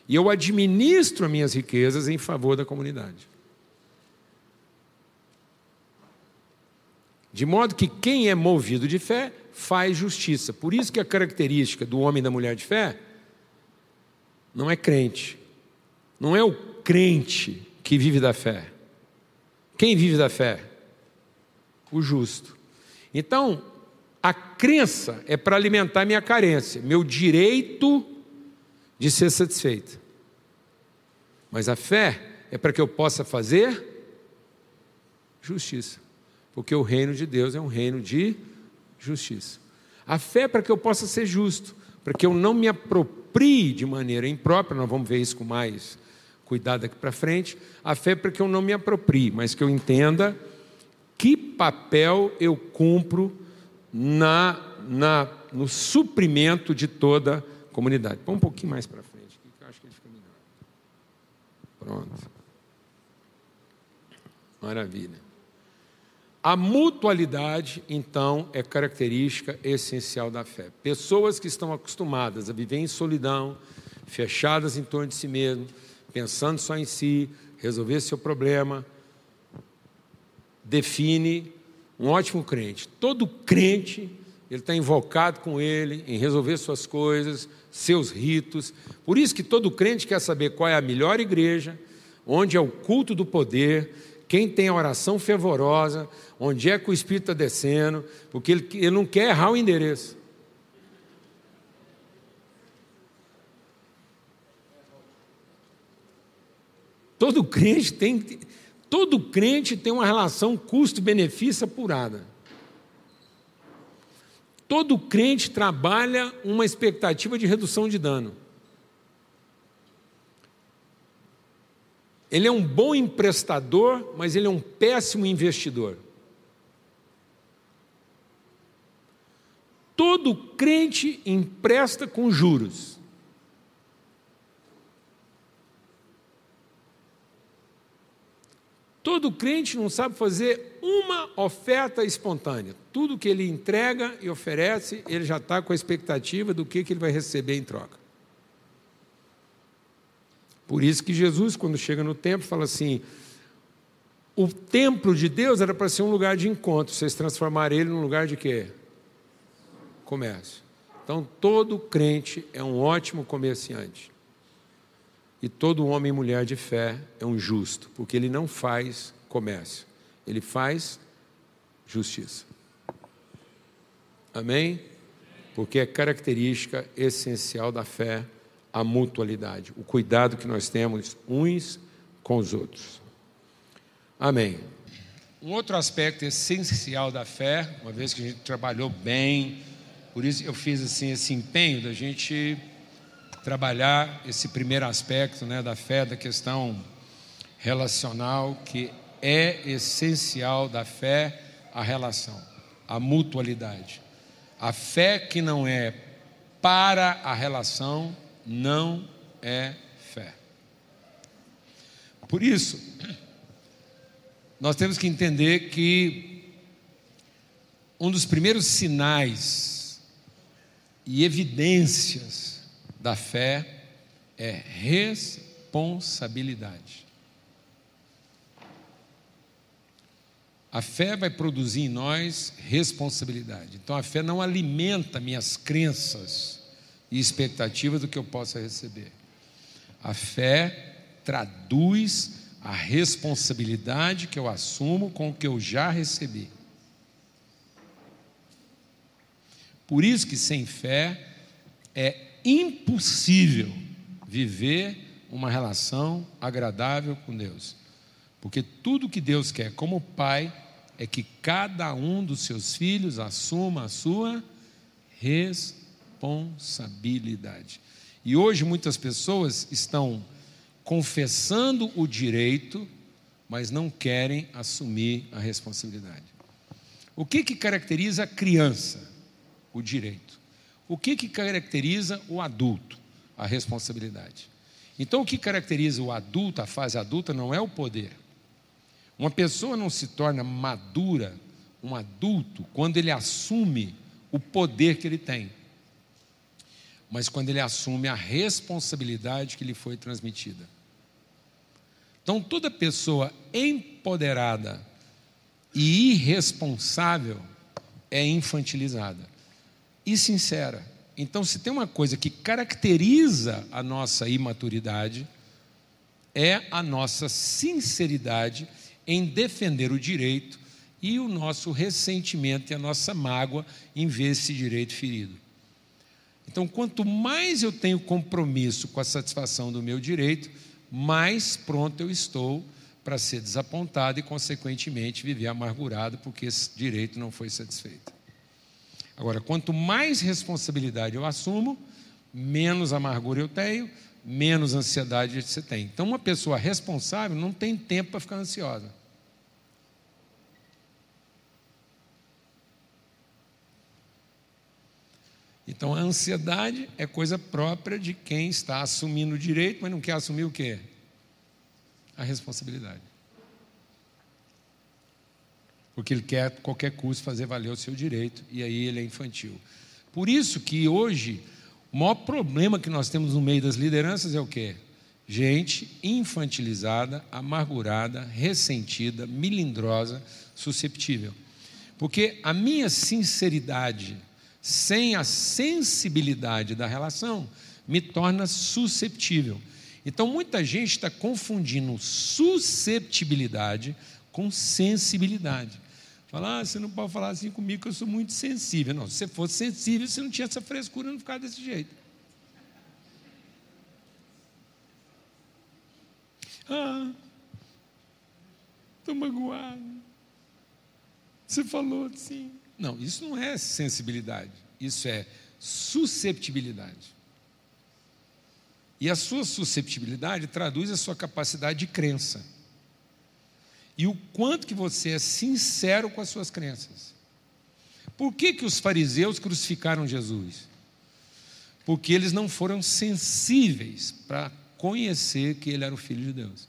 E eu administro as minhas riquezas em favor da comunidade. De modo que quem é movido de fé faz justiça. Por isso que a característica do homem e da mulher de fé não é crente. Não é o crente que vive da fé. Quem vive da fé? O justo. Então, a crença é para alimentar minha carência, meu direito de ser satisfeito. Mas a fé é para que eu possa fazer justiça. Porque o reino de Deus é um reino de justiça. A fé é para que eu possa ser justo, para que eu não me aproprie de maneira imprópria, nós vamos ver isso com mais cuidado daqui para frente. A fé é para que eu não me aproprie, mas que eu entenda que papel eu cumpro na, na, no suprimento de toda a comunidade. Põe um pouquinho mais para frente, que eu acho que ele fica melhor. Pronto. Maravilha. A mutualidade, então, é característica essencial da fé. Pessoas que estão acostumadas a viver em solidão, fechadas em torno de si mesmo, pensando só em si, resolver seu problema, define um ótimo crente. Todo crente, ele está invocado com ele em resolver suas coisas, seus ritos. Por isso que todo crente quer saber qual é a melhor igreja, onde é o culto do poder, quem tem a oração fervorosa, onde é que o Espírito está descendo, porque ele, ele não quer errar o endereço. Todo crente tem, todo crente tem uma relação custo-benefício apurada. Todo crente trabalha uma expectativa de redução de dano. Ele é um bom emprestador, mas ele é um péssimo investidor. Todo crente empresta com juros. Todo crente não sabe fazer uma oferta espontânea. Tudo que ele entrega e oferece, ele já está com a expectativa do que, que ele vai receber em troca. Por isso que Jesus, quando chega no templo, fala assim: o templo de Deus era para ser um lugar de encontro, vocês transformaram ele num lugar de quê? Comércio. Então, todo crente é um ótimo comerciante. E todo homem e mulher de fé é um justo, porque ele não faz comércio, ele faz justiça. Amém? Porque é característica essencial da fé a mutualidade, o cuidado que nós temos uns com os outros. Amém. Um outro aspecto essencial da fé, uma vez que a gente trabalhou bem, por isso eu fiz assim esse empenho da gente trabalhar esse primeiro aspecto né, da fé, da questão relacional, que é essencial da fé a relação, a mutualidade. A fé que não é para a relação não é fé. Por isso, nós temos que entender que um dos primeiros sinais e evidências da fé é responsabilidade. A fé vai produzir em nós responsabilidade. Então a fé não alimenta minhas crenças e expectativa do que eu possa receber. A fé traduz a responsabilidade que eu assumo com o que eu já recebi. Por isso que sem fé é impossível viver uma relação agradável com Deus. Porque tudo que Deus quer como pai é que cada um dos seus filhos assuma a sua responsabilidade. E hoje muitas pessoas estão confessando o direito, mas não querem assumir a responsabilidade. O que, que caracteriza a criança? O direito. O que, que caracteriza o adulto? A responsabilidade. Então, o que caracteriza o adulto, a fase adulta, não é o poder. Uma pessoa não se torna madura, um adulto, quando ele assume o poder que ele tem, mas quando ele assume a responsabilidade que lhe foi transmitida. Então, toda pessoa empoderada e irresponsável é infantilizada e sincera. Então, se tem uma coisa que caracteriza a nossa imaturidade, é a nossa sinceridade em defender o direito e o nosso ressentimento e a nossa mágoa em ver esse direito ferido. Então, quanto mais eu tenho compromisso com a satisfação do meu direito, mais pronto eu estou para ser desapontado e, consequentemente, viver amargurado porque esse direito não foi satisfeito. Agora, quanto mais responsabilidade eu assumo, menos amargura eu tenho, menos ansiedade você tem. Então, uma pessoa responsável não tem tempo para ficar ansiosa. Então a ansiedade é coisa própria de quem está assumindo o direito, mas não quer assumir o quê? A responsabilidade. Porque ele quer a qualquer custo fazer valer o seu direito e aí ele é infantil. Por isso que hoje o maior problema que nós temos no meio das lideranças é o quê? Gente infantilizada, amargurada, ressentida, milindrosa, susceptível. Porque a minha sinceridade sem a sensibilidade da relação, me torna susceptível. Então, muita gente está confundindo susceptibilidade com sensibilidade. Falar, ah, você não pode falar assim comigo que eu sou muito sensível. Não, se você fosse sensível, você não tinha essa frescura, não ficava desse jeito. Ah, estou magoado. Você falou assim. Não, isso não é sensibilidade, isso é susceptibilidade. E a sua susceptibilidade traduz a sua capacidade de crença. E o quanto que você é sincero com as suas crenças. Por que, que os fariseus crucificaram Jesus? Porque eles não foram sensíveis para conhecer que ele era o Filho de Deus.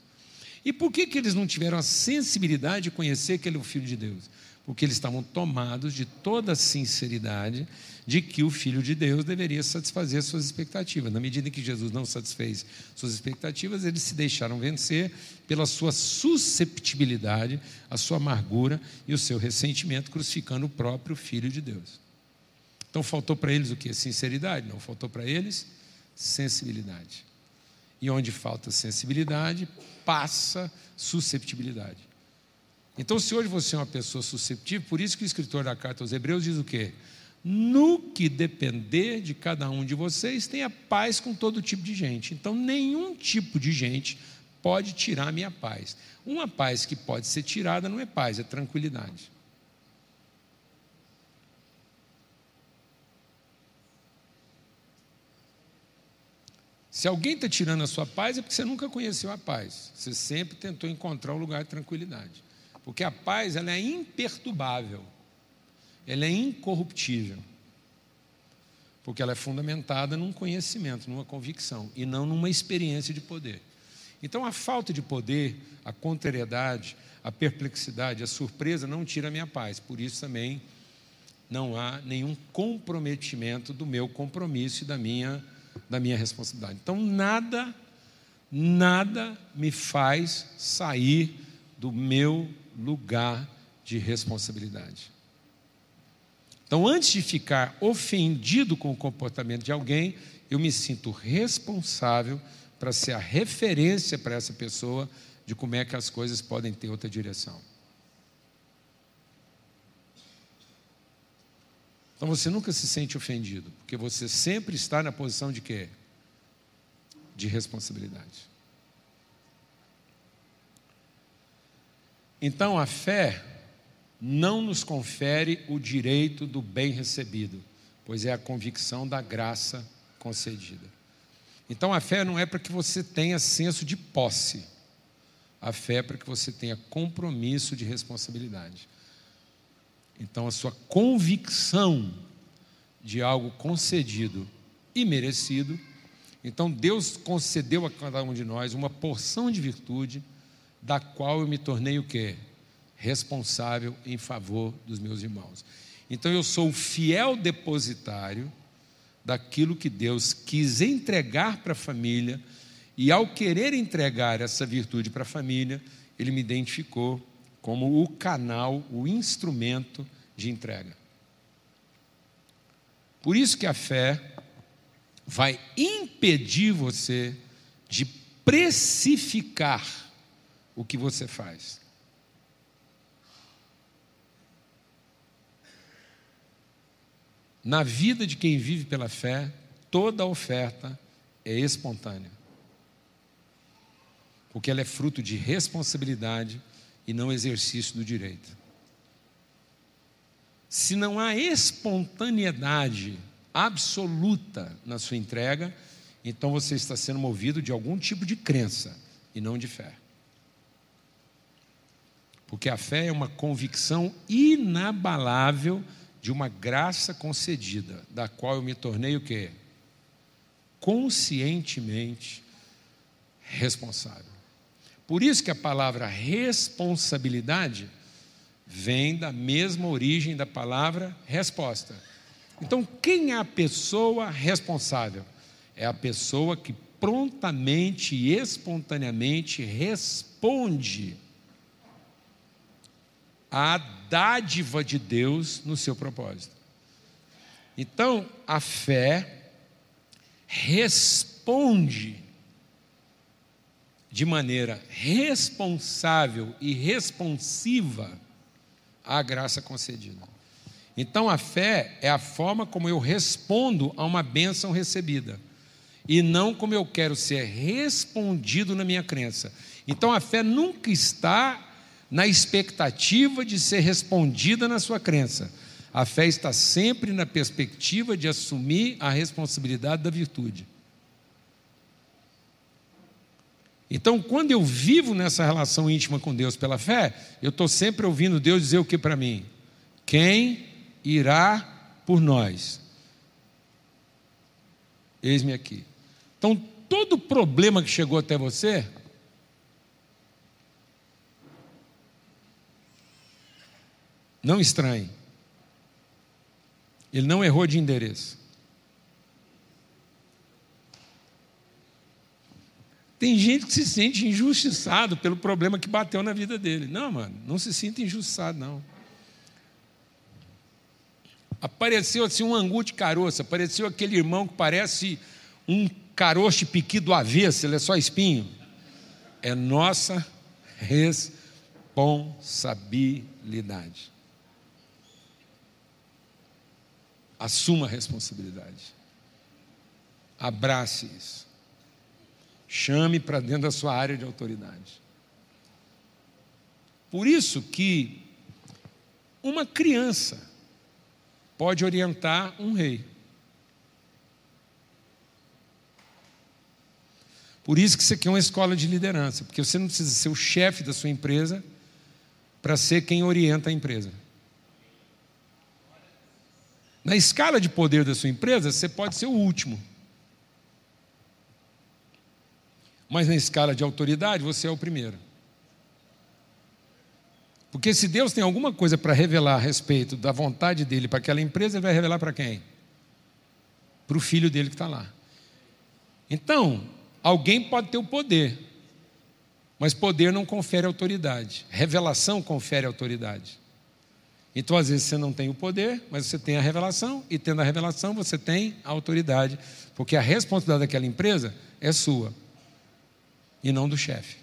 E por que, que eles não tiveram a sensibilidade de conhecer que ele é o Filho de Deus? Porque eles estavam tomados de toda a sinceridade de que o Filho de Deus deveria satisfazer suas expectativas. Na medida em que Jesus não satisfez suas expectativas, eles se deixaram vencer pela sua susceptibilidade, a sua amargura e o seu ressentimento, crucificando o próprio Filho de Deus. Então faltou para eles o que? Sinceridade? Não, faltou para eles sensibilidade. E onde falta sensibilidade, passa susceptibilidade. Então, se hoje você é uma pessoa susceptível, por isso que o escritor da carta aos Hebreus diz o quê? No que depender de cada um de vocês, tenha paz com todo tipo de gente. Então, nenhum tipo de gente pode tirar a minha paz. Uma paz que pode ser tirada não é paz, é tranquilidade. Se alguém está tirando a sua paz, é porque você nunca conheceu a paz. Você sempre tentou encontrar um lugar de tranquilidade. Porque a paz ela é imperturbável, ela é incorruptível. Porque ela é fundamentada num conhecimento, numa convicção, e não numa experiência de poder. Então a falta de poder, a contrariedade, a perplexidade, a surpresa não tira a minha paz. Por isso também não há nenhum comprometimento do meu compromisso e da minha, da minha responsabilidade. Então nada, nada me faz sair do meu lugar de responsabilidade. Então, antes de ficar ofendido com o comportamento de alguém, eu me sinto responsável para ser a referência para essa pessoa de como é que as coisas podem ter outra direção. Então você nunca se sente ofendido, porque você sempre está na posição de quê? De responsabilidade. Então a fé não nos confere o direito do bem recebido, pois é a convicção da graça concedida. Então a fé não é para que você tenha senso de posse, a fé é para que você tenha compromisso de responsabilidade. Então a sua convicção de algo concedido e merecido, então Deus concedeu a cada um de nós uma porção de virtude da qual eu me tornei o quê? responsável em favor dos meus irmãos. Então eu sou o fiel depositário daquilo que Deus quis entregar para a família, e ao querer entregar essa virtude para a família, ele me identificou como o canal, o instrumento de entrega. Por isso que a fé vai impedir você de precificar o que você faz. Na vida de quem vive pela fé, toda oferta é espontânea. Porque ela é fruto de responsabilidade e não exercício do direito. Se não há espontaneidade absoluta na sua entrega, então você está sendo movido de algum tipo de crença e não de fé. Porque a fé é uma convicção inabalável de uma graça concedida, da qual eu me tornei o quê? Conscientemente responsável. Por isso que a palavra responsabilidade vem da mesma origem da palavra resposta. Então, quem é a pessoa responsável? É a pessoa que prontamente e espontaneamente responde a dádiva de Deus no seu propósito. Então, a fé responde de maneira responsável e responsiva à graça concedida. Então, a fé é a forma como eu respondo a uma bênção recebida, e não como eu quero ser respondido na minha crença. Então, a fé nunca está na expectativa de ser respondida na sua crença. A fé está sempre na perspectiva de assumir a responsabilidade da virtude. Então, quando eu vivo nessa relação íntima com Deus pela fé, eu estou sempre ouvindo Deus dizer o que para mim? Quem irá por nós? Eis-me aqui. Então, todo problema que chegou até você, Não estranhe. Ele não errou de endereço. Tem gente que se sente injustiçado pelo problema que bateu na vida dele. Não, mano, não se sinta injustiçado, não. Apareceu assim um angu de caroço, apareceu aquele irmão que parece um caroço piqui do avesso, ele é só espinho. É nossa responsabilidade. Assuma a responsabilidade. Abrace isso. Chame para dentro da sua área de autoridade. Por isso que uma criança pode orientar um rei. Por isso que aqui é uma escola de liderança, porque você não precisa ser o chefe da sua empresa para ser quem orienta a empresa. Na escala de poder da sua empresa, você pode ser o último. Mas na escala de autoridade, você é o primeiro. Porque se Deus tem alguma coisa para revelar a respeito da vontade dele para aquela empresa, ele vai revelar para quem? Para o filho dele que está lá. Então, alguém pode ter o poder, mas poder não confere autoridade. Revelação confere autoridade. Então, às vezes, você não tem o poder, mas você tem a revelação, e tendo a revelação, você tem a autoridade, porque a responsabilidade daquela empresa é sua, e não do chefe.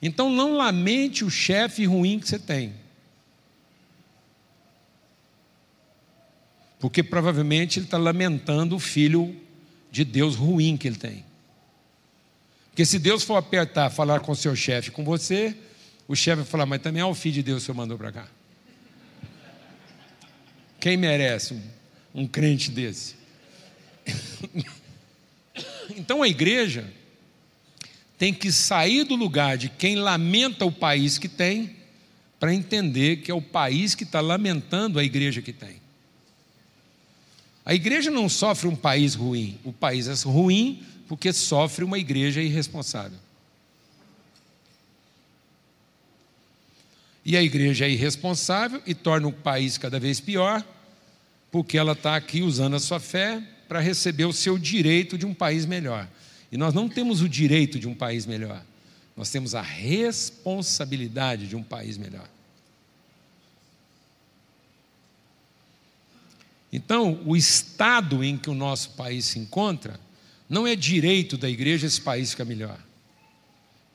Então, não lamente o chefe ruim que você tem, porque provavelmente ele está lamentando o filho de Deus ruim que ele tem. Porque se Deus for apertar, falar com seu chefe, com você, o chefe vai falar, mas também é o filho de Deus que o senhor mandou para cá. Quem merece um, um crente desse? Então a igreja tem que sair do lugar de quem lamenta o país que tem, para entender que é o país que está lamentando a igreja que tem. A igreja não sofre um país ruim, o país é ruim porque sofre uma igreja irresponsável. E a igreja é irresponsável e torna o país cada vez pior, porque ela está aqui usando a sua fé para receber o seu direito de um país melhor. E nós não temos o direito de um país melhor, nós temos a responsabilidade de um país melhor. Então, o estado em que o nosso país se encontra não é direito da igreja esse país ficar melhor.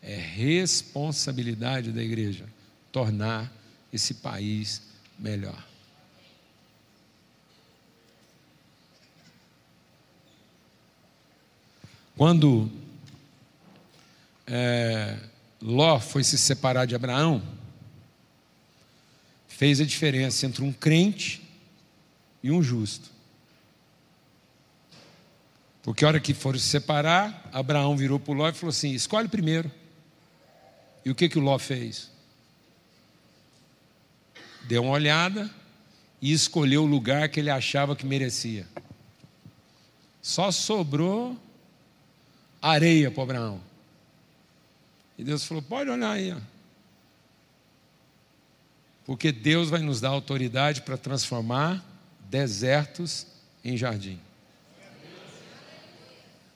É responsabilidade da igreja tornar esse país melhor. Quando é, Ló foi se separar de Abraão, fez a diferença entre um crente e um justo. Porque a hora que foram se separar, Abraão virou para o Ló e falou assim: escolhe primeiro. E o que, que o Ló fez? Deu uma olhada e escolheu o lugar que ele achava que merecia. Só sobrou areia para Abraão. E Deus falou: pode olhar aí. Ó. Porque Deus vai nos dar autoridade para transformar desertos em jardim.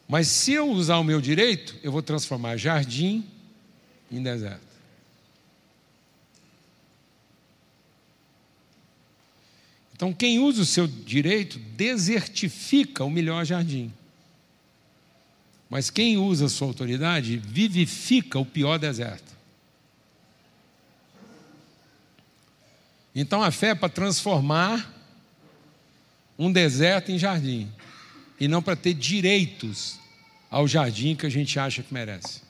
Mas se eu usar o meu direito, eu vou transformar jardim em deserto. Então, quem usa o seu direito desertifica o melhor jardim. Mas quem usa sua autoridade vivifica o pior deserto. Então a fé é para transformar um deserto em jardim, e não para ter direitos ao jardim que a gente acha que merece.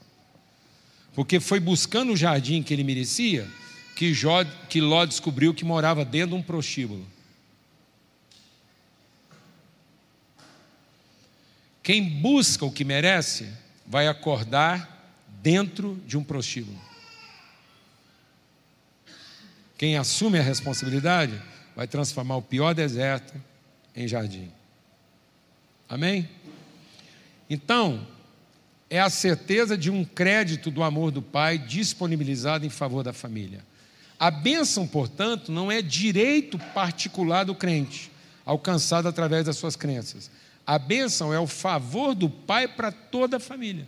Porque foi buscando o jardim que ele merecia que, Jó, que Ló descobriu que morava dentro de um prostíbulo. Quem busca o que merece vai acordar dentro de um prostíbulo. Quem assume a responsabilidade vai transformar o pior deserto em jardim. Amém? Então, é a certeza de um crédito do amor do Pai disponibilizado em favor da família. A bênção, portanto, não é direito particular do crente, alcançado através das suas crenças. A bênção é o favor do Pai para toda a família.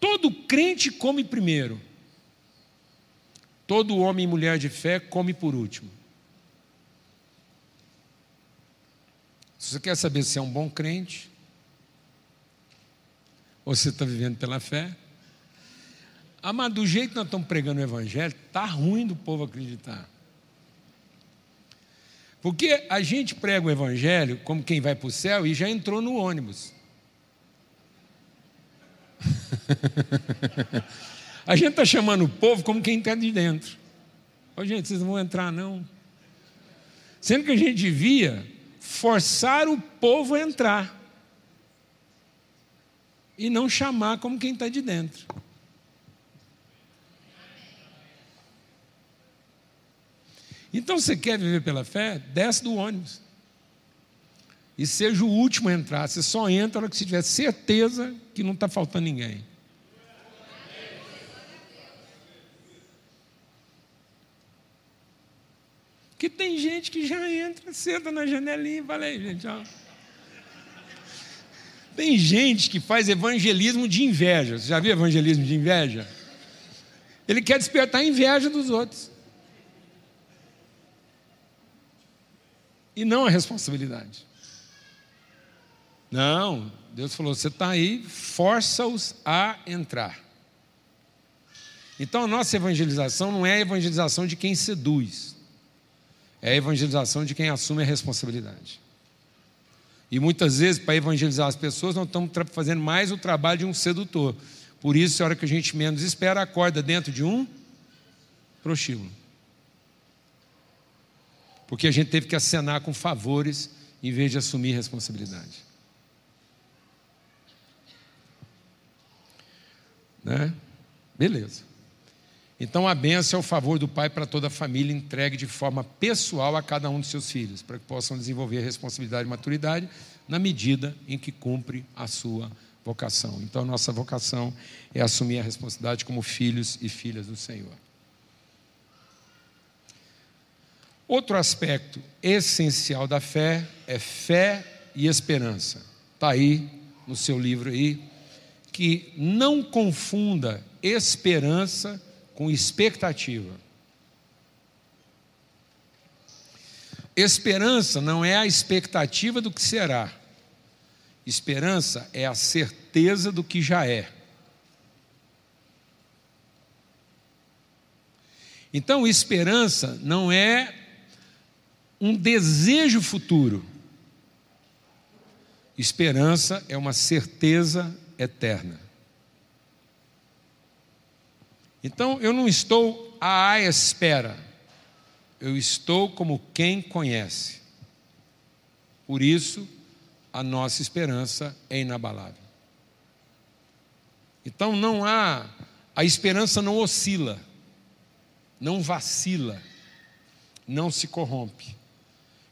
Todo crente come primeiro. Todo homem e mulher de fé come por último. Se você quer saber se é um bom crente, ou se está vivendo pela fé, ah, mas do jeito que nós estamos pregando o Evangelho, está ruim do povo acreditar. Porque a gente prega o Evangelho como quem vai para o céu e já entrou no ônibus. a gente está chamando o povo como quem está de dentro. Ô, gente, vocês não vão entrar, não. Sendo que a gente devia forçar o povo a entrar. E não chamar como quem está de dentro. Então você quer viver pela fé? Desce do ônibus. E seja o último a entrar. Você só entra na hora que você tiver certeza que não está faltando ninguém. Que tem gente que já entra, senta na janelinha e fala aí, gente, ó. Tem gente que faz evangelismo de inveja. Você já viu evangelismo de inveja? Ele quer despertar a inveja dos outros. E não a responsabilidade. Não, Deus falou: você está aí, força-os a entrar. Então a nossa evangelização não é a evangelização de quem seduz, é a evangelização de quem assume a responsabilidade. E muitas vezes, para evangelizar as pessoas, nós estamos fazendo mais o trabalho de um sedutor, Por isso, a hora que a gente menos espera, acorda dentro de um prostíbulo. Porque a gente teve que acenar com favores em vez de assumir responsabilidade. Né? Beleza. Então a benção é o favor do pai para toda a família, entregue de forma pessoal a cada um dos seus filhos, para que possam desenvolver responsabilidade e maturidade na medida em que cumpre a sua vocação. Então a nossa vocação é assumir a responsabilidade como filhos e filhas do Senhor. Outro aspecto essencial da fé é fé e esperança. Está aí no seu livro aí, que não confunda esperança com expectativa. Esperança não é a expectativa do que será. Esperança é a certeza do que já é. Então, esperança não é um desejo futuro. Esperança é uma certeza eterna. Então eu não estou à espera, eu estou como quem conhece. Por isso, a nossa esperança é inabalável. Então não há, a esperança não oscila, não vacila, não se corrompe.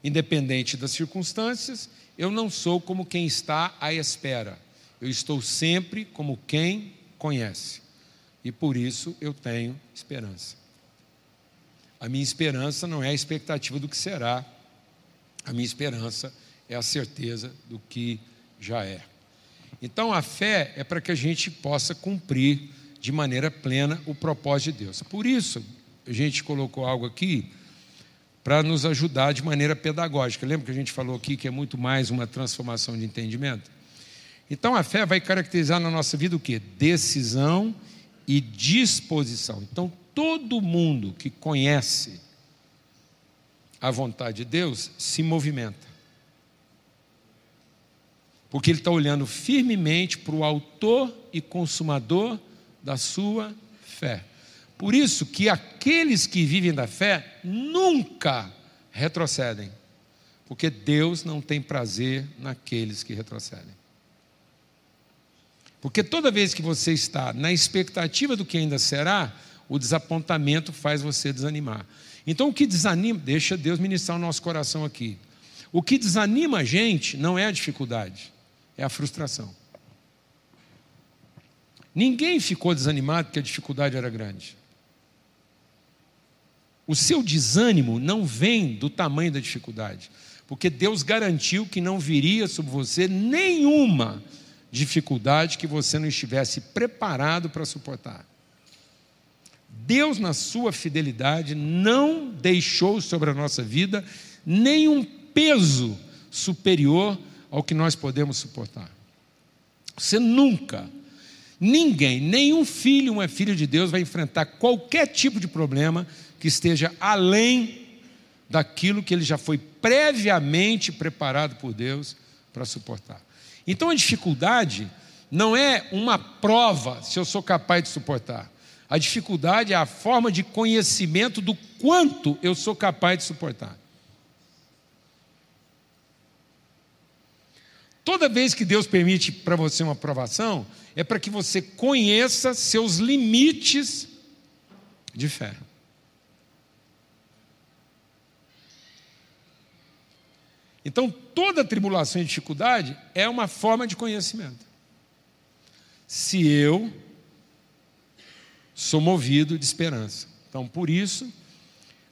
Independente das circunstâncias, eu não sou como quem está à espera, eu estou sempre como quem conhece e por isso eu tenho esperança. A minha esperança não é a expectativa do que será, a minha esperança é a certeza do que já é. Então a fé é para que a gente possa cumprir de maneira plena o propósito de Deus. Por isso, a gente colocou algo aqui para nos ajudar de maneira pedagógica. Lembra que a gente falou aqui que é muito mais uma transformação de entendimento? Então a fé vai caracterizar na nossa vida o que? Decisão e disposição. Então, todo mundo que conhece a vontade de Deus se movimenta. Porque ele está olhando firmemente para o autor e consumador da sua fé. Por isso que aqueles que vivem da fé nunca retrocedem. Porque Deus não tem prazer naqueles que retrocedem. Porque toda vez que você está na expectativa do que ainda será, o desapontamento faz você desanimar. Então o que desanima, deixa Deus ministrar o nosso coração aqui. O que desanima a gente não é a dificuldade, é a frustração. Ninguém ficou desanimado porque a dificuldade era grande. O seu desânimo não vem do tamanho da dificuldade, porque Deus garantiu que não viria sobre você nenhuma dificuldade que você não estivesse preparado para suportar. Deus, na sua fidelidade, não deixou sobre a nossa vida nenhum peso superior ao que nós podemos suportar. Você nunca, ninguém, nenhum filho, uma filha de Deus vai enfrentar qualquer tipo de problema que esteja além daquilo que ele já foi previamente preparado por Deus para suportar. Então a dificuldade não é uma prova se eu sou capaz de suportar. A dificuldade é a forma de conhecimento do quanto eu sou capaz de suportar. Toda vez que Deus permite para você uma aprovação, é para que você conheça seus limites de fé. Então, toda tribulação e dificuldade é uma forma de conhecimento. Se eu sou movido de esperança. Então, por isso,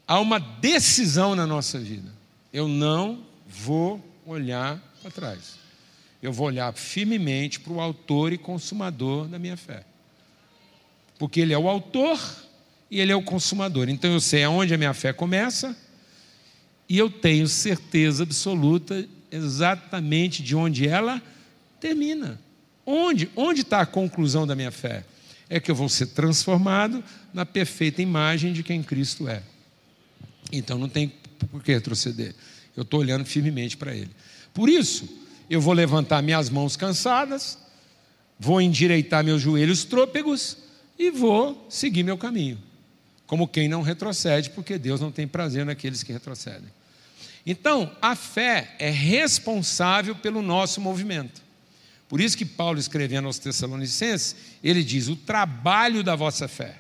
há uma decisão na nossa vida. Eu não vou olhar para trás. Eu vou olhar firmemente para o autor e consumador da minha fé. Porque ele é o autor e ele é o consumador. Então eu sei aonde a minha fé começa e eu tenho certeza absoluta exatamente de onde ela termina. Onde? Onde está a conclusão da minha fé? É que eu vou ser transformado na perfeita imagem de quem Cristo é. Então não tem por que retroceder. Eu estou olhando firmemente para Ele. Por isso, eu vou levantar minhas mãos cansadas, vou endireitar meus joelhos trôpegos e vou seguir meu caminho. Como quem não retrocede, porque Deus não tem prazer naqueles que retrocedem. Então, a fé é responsável pelo nosso movimento. Por isso que Paulo, escrevendo aos Tessalonicenses, ele diz: o trabalho da vossa fé.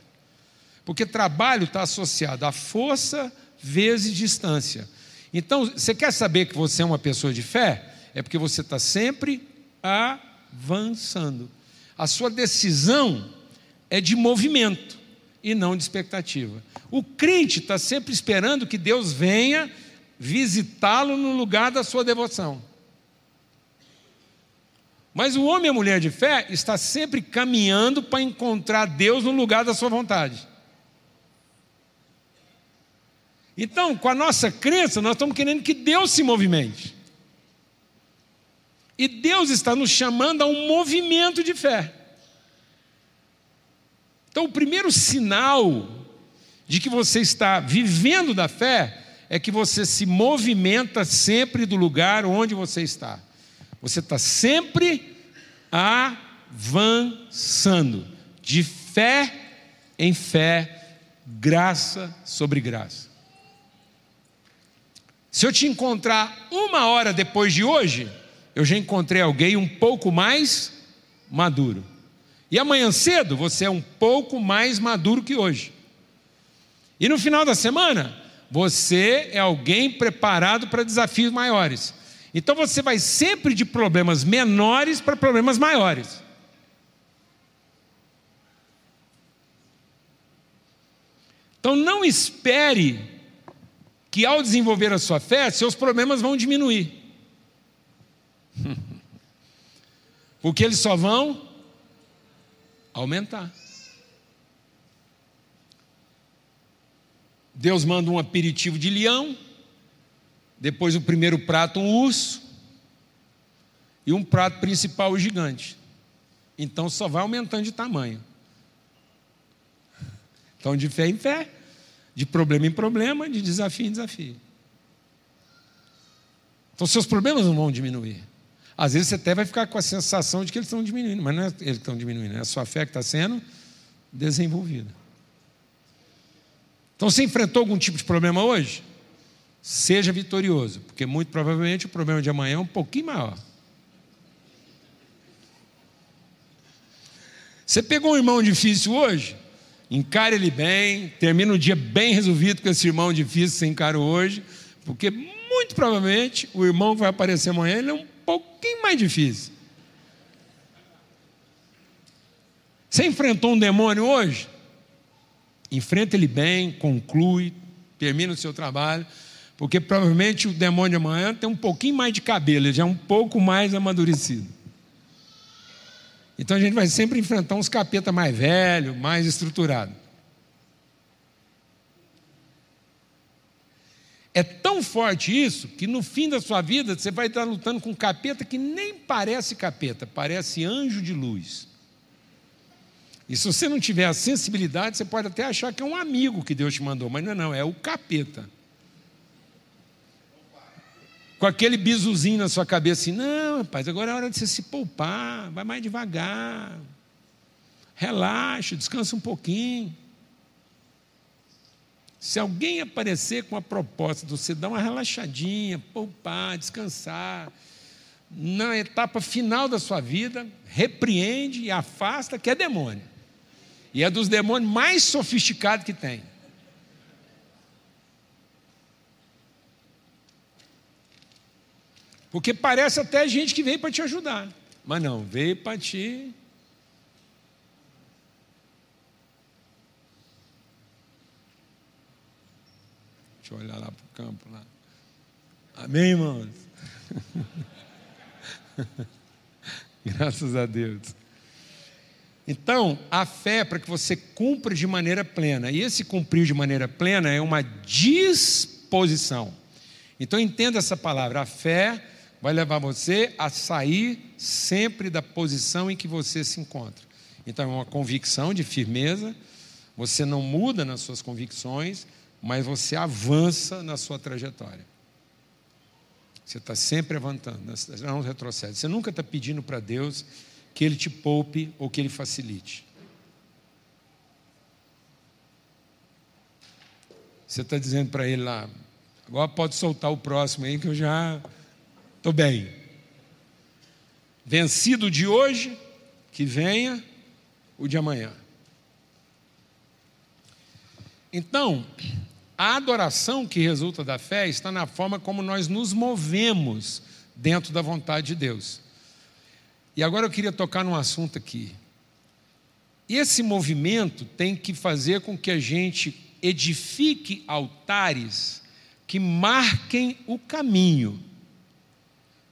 Porque trabalho está associado a força vezes distância. Então, você quer saber que você é uma pessoa de fé? É porque você está sempre avançando. A sua decisão é de movimento e não de expectativa. O crente está sempre esperando que Deus venha visitá-lo no lugar da sua devoção. Mas o homem e a mulher de fé está sempre caminhando para encontrar Deus no lugar da sua vontade. Então, com a nossa crença, nós estamos querendo que Deus se movimente. E Deus está nos chamando a um movimento de fé. Então, o primeiro sinal de que você está vivendo da fé é que você se movimenta sempre do lugar onde você está. Você está sempre avançando, de fé em fé, graça sobre graça. Se eu te encontrar uma hora depois de hoje, eu já encontrei alguém um pouco mais maduro. E amanhã cedo você é um pouco mais maduro que hoje. E no final da semana, você é alguém preparado para desafios maiores. Então você vai sempre de problemas menores para problemas maiores. Então não espere que ao desenvolver a sua fé, seus problemas vão diminuir. Porque eles só vão aumentar. Deus manda um aperitivo de leão, depois o primeiro prato um urso e um prato principal o gigante. Então só vai aumentando de tamanho. Então de fé em fé, de problema em problema, de desafio em desafio. Então seus problemas não vão diminuir. Às vezes você até vai ficar com a sensação de que eles estão diminuindo, mas não é eles que estão diminuindo, é a sua fé que está sendo desenvolvida. Então você enfrentou algum tipo de problema hoje? Seja vitorioso, porque muito provavelmente o problema de amanhã é um pouquinho maior. Você pegou um irmão difícil hoje? Encare ele bem, termina o dia bem resolvido com esse irmão difícil que você encarou hoje, porque muito provavelmente o irmão que vai aparecer amanhã ele é um pouquinho mais difícil. Você enfrentou um demônio hoje? Enfrenta ele bem, conclui, termina o seu trabalho, porque provavelmente o demônio de amanhã tem um pouquinho mais de cabelo, ele já é um pouco mais amadurecido. Então a gente vai sempre enfrentar uns capeta mais velho, mais estruturado. É tão forte isso que no fim da sua vida você vai estar lutando com um capeta que nem parece capeta, parece anjo de luz. E se você não tiver a sensibilidade, você pode até achar que é um amigo que Deus te mandou, mas não é, não, é o capeta. Com aquele bizuzinho na sua cabeça assim: não, rapaz, agora é hora de você se poupar, vai mais devagar, relaxa, descansa um pouquinho. Se alguém aparecer com a proposta de você dar uma relaxadinha, poupar, descansar, na etapa final da sua vida, repreende e afasta, que é demônio. E é dos demônios mais sofisticados que tem. Porque parece até gente que veio para te ajudar. Mas não, veio para te. Eu olhar lá para o campo lá. Amém, irmãos? Graças a Deus. Então, a fé é para que você cumpra de maneira plena. E esse cumprir de maneira plena é uma disposição. Então, entenda essa palavra. A fé vai levar você a sair sempre da posição em que você se encontra. Então, é uma convicção de firmeza. Você não muda nas suas convicções, mas você avança na sua trajetória. Você está sempre avançando, não retrocede. Você nunca está pedindo para Deus que ele te poupe ou que ele facilite. Você está dizendo para ele lá, agora pode soltar o próximo aí que eu já estou bem. Vencido de hoje, que venha o de amanhã. Então, a adoração que resulta da fé está na forma como nós nos movemos dentro da vontade de Deus. E agora eu queria tocar num assunto aqui. Esse movimento tem que fazer com que a gente edifique altares que marquem o caminho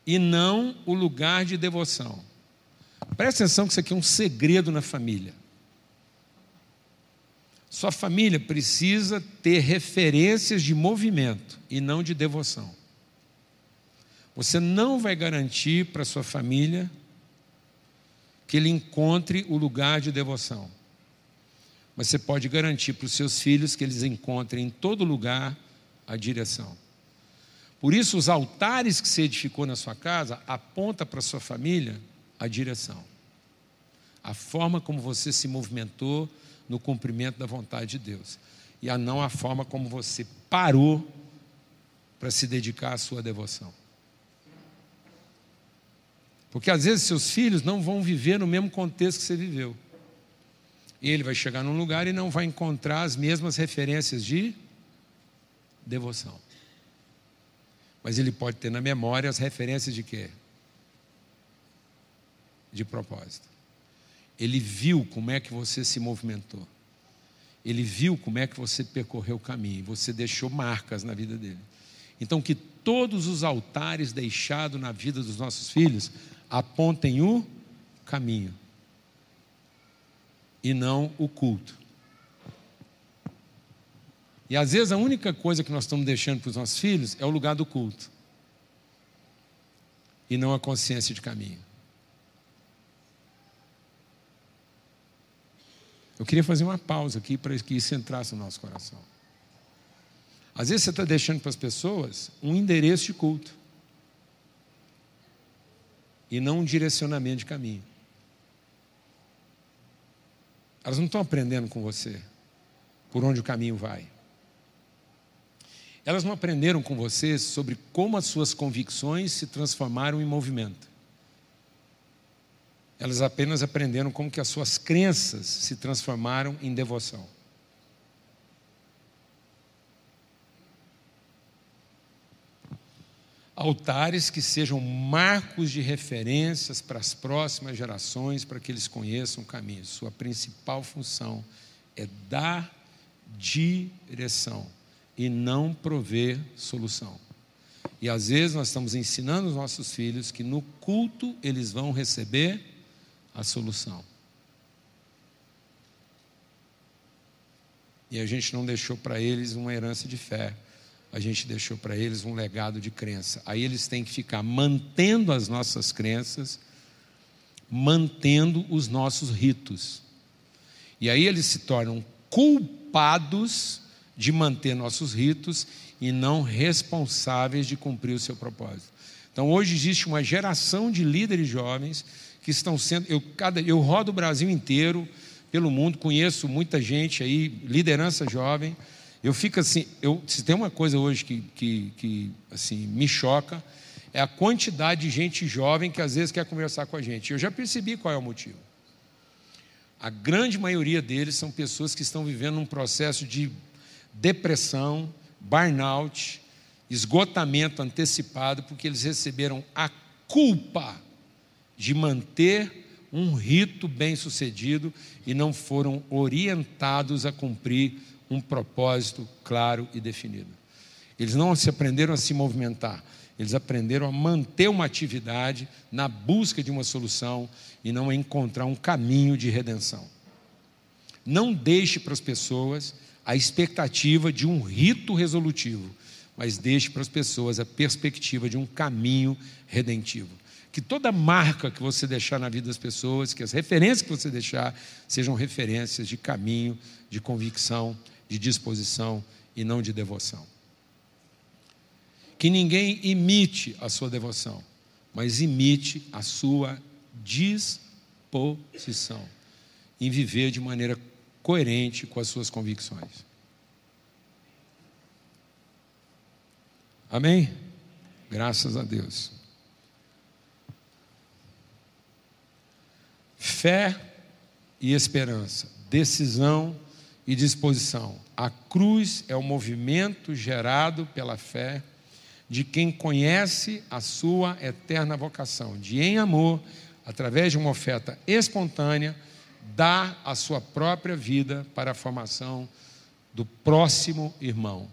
e não o lugar de devoção. Presta atenção que isso aqui é um segredo na família. Sua família precisa ter referências de movimento e não de devoção. Você não vai garantir para sua família que ele encontre o lugar de devoção mas você pode garantir para os seus filhos que eles encontrem em todo lugar a direção. Por isso, os altares que você edificou na sua casa aponta para sua família a direção. A forma como você se movimentou no cumprimento da vontade de Deus. E a não a forma como você parou para se dedicar à sua devoção. Porque às vezes seus filhos não vão viver no mesmo contexto que você viveu. E ele vai chegar num lugar e não vai encontrar as mesmas referências de devoção. Mas ele pode ter na memória as referências de quê? De propósito. Ele viu como é que você se movimentou. Ele viu como é que você percorreu o caminho. Você deixou marcas na vida dele. Então, que todos os altares deixados na vida dos nossos filhos apontem o caminho e não o culto. E às vezes a única coisa que nós estamos deixando para os nossos filhos é o lugar do culto e não a consciência de caminho. Eu queria fazer uma pausa aqui para que isso entrasse no nosso coração. Às vezes você está deixando para as pessoas um endereço de culto e não um direcionamento de caminho. Elas não estão aprendendo com você por onde o caminho vai. Elas não aprenderam com você sobre como as suas convicções se transformaram em movimento. Elas apenas aprenderam como que as suas crenças se transformaram em devoção. altares que sejam marcos de referências para as próximas gerações, para que eles conheçam o caminho. Sua principal função é dar direção e não prover solução. E às vezes nós estamos ensinando os nossos filhos que no culto eles vão receber a solução. E a gente não deixou para eles uma herança de fé a gente deixou para eles um legado de crença. Aí eles têm que ficar mantendo as nossas crenças, mantendo os nossos ritos. E aí eles se tornam culpados de manter nossos ritos e não responsáveis de cumprir o seu propósito. Então hoje existe uma geração de líderes jovens que estão sendo. Eu, cada, eu rodo o Brasil inteiro, pelo mundo, conheço muita gente aí, liderança jovem eu fico assim, eu, se tem uma coisa hoje que, que, que assim, me choca, é a quantidade de gente jovem que às vezes quer conversar com a gente. Eu já percebi qual é o motivo. A grande maioria deles são pessoas que estão vivendo um processo de depressão, burnout, esgotamento antecipado, porque eles receberam a culpa de manter um rito bem sucedido e não foram orientados a cumprir um propósito claro e definido. Eles não se aprenderam a se movimentar, eles aprenderam a manter uma atividade na busca de uma solução e não a encontrar um caminho de redenção. Não deixe para as pessoas a expectativa de um rito resolutivo, mas deixe para as pessoas a perspectiva de um caminho redentivo. Que toda marca que você deixar na vida das pessoas, que as referências que você deixar, sejam referências de caminho, de convicção de disposição e não de devoção. Que ninguém imite a sua devoção, mas imite a sua disposição. posição, em viver de maneira coerente com as suas convicções. Amém? Graças a Deus. Fé e esperança, decisão e disposição. A cruz é o movimento gerado pela fé de quem conhece a sua eterna vocação, de em amor, através de uma oferta espontânea, dar a sua própria vida para a formação do próximo irmão.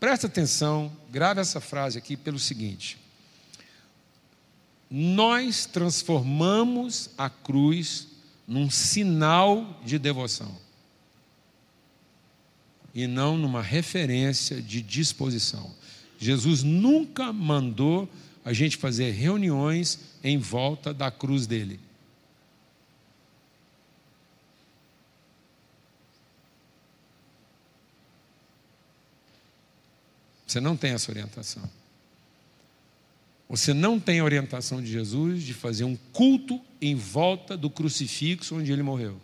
Presta atenção, grave essa frase aqui pelo seguinte: Nós transformamos a cruz num sinal de devoção e não numa referência de disposição. Jesus nunca mandou a gente fazer reuniões em volta da cruz dele. Você não tem essa orientação. Você não tem a orientação de Jesus de fazer um culto em volta do crucifixo onde ele morreu.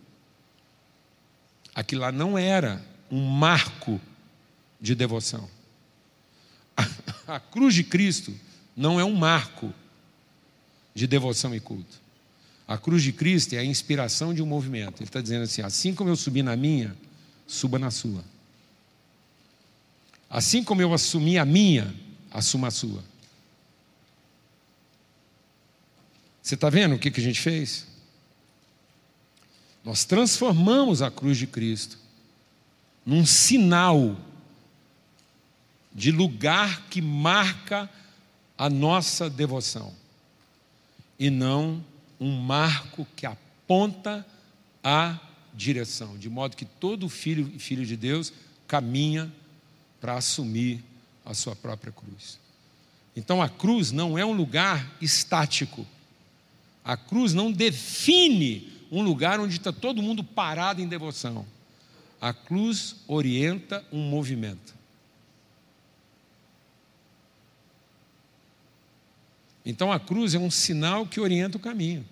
Aquilo lá não era um marco de devoção. A, a cruz de Cristo não é um marco de devoção e culto. A cruz de Cristo é a inspiração de um movimento. Ele está dizendo assim: assim como eu subi na minha, suba na sua. Assim como eu assumi a minha, assuma a sua. Você está vendo o que, que a gente fez? Nós transformamos a cruz de Cristo num sinal de lugar que marca a nossa devoção e não um marco que aponta a direção, de modo que todo filho e filho de Deus caminha para assumir a sua própria cruz. Então a cruz não é um lugar estático. A cruz não define um lugar onde está todo mundo parado em devoção. A cruz orienta um movimento. Então a cruz é um sinal que orienta o caminho.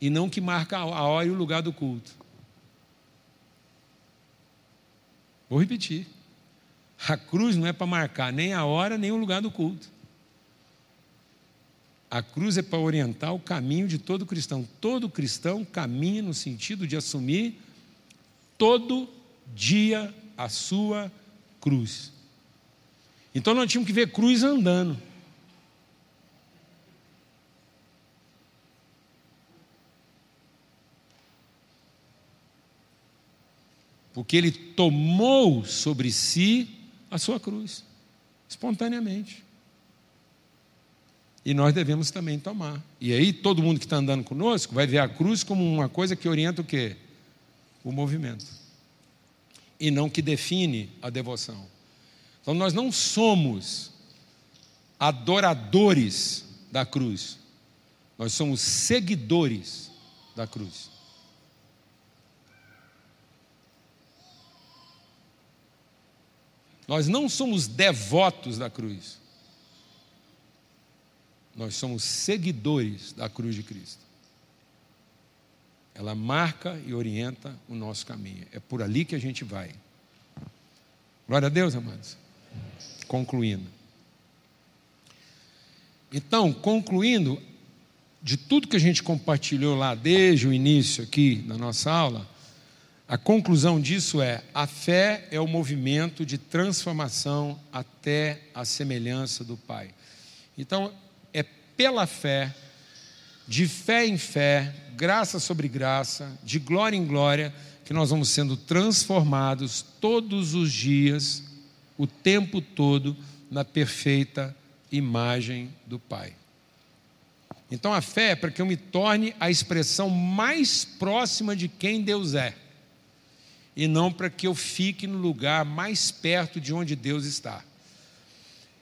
E não que marca a hora e o lugar do culto. Vou repetir. A cruz não é para marcar nem a hora nem o lugar do culto. A cruz é para orientar o caminho de todo cristão. Todo cristão caminha no sentido de assumir todo dia a sua cruz. Então nós tínhamos que ver cruz andando. Porque ele tomou sobre si a sua cruz, espontaneamente. E nós devemos também tomar. E aí todo mundo que está andando conosco vai ver a cruz como uma coisa que orienta o quê? o movimento e não que define a devoção. Então nós não somos adoradores da cruz, nós somos seguidores da cruz. Nós não somos devotos da cruz, nós somos seguidores da cruz de Cristo. Ela marca e orienta o nosso caminho. É por ali que a gente vai. Glória a Deus, amados. Concluindo. Então, concluindo, de tudo que a gente compartilhou lá desde o início aqui da nossa aula, a conclusão disso é: a fé é o movimento de transformação até a semelhança do Pai. Então, pela fé, de fé em fé, graça sobre graça, de glória em glória, que nós vamos sendo transformados todos os dias, o tempo todo, na perfeita imagem do Pai. Então a fé é para que eu me torne a expressão mais próxima de quem Deus é, e não para que eu fique no lugar mais perto de onde Deus está.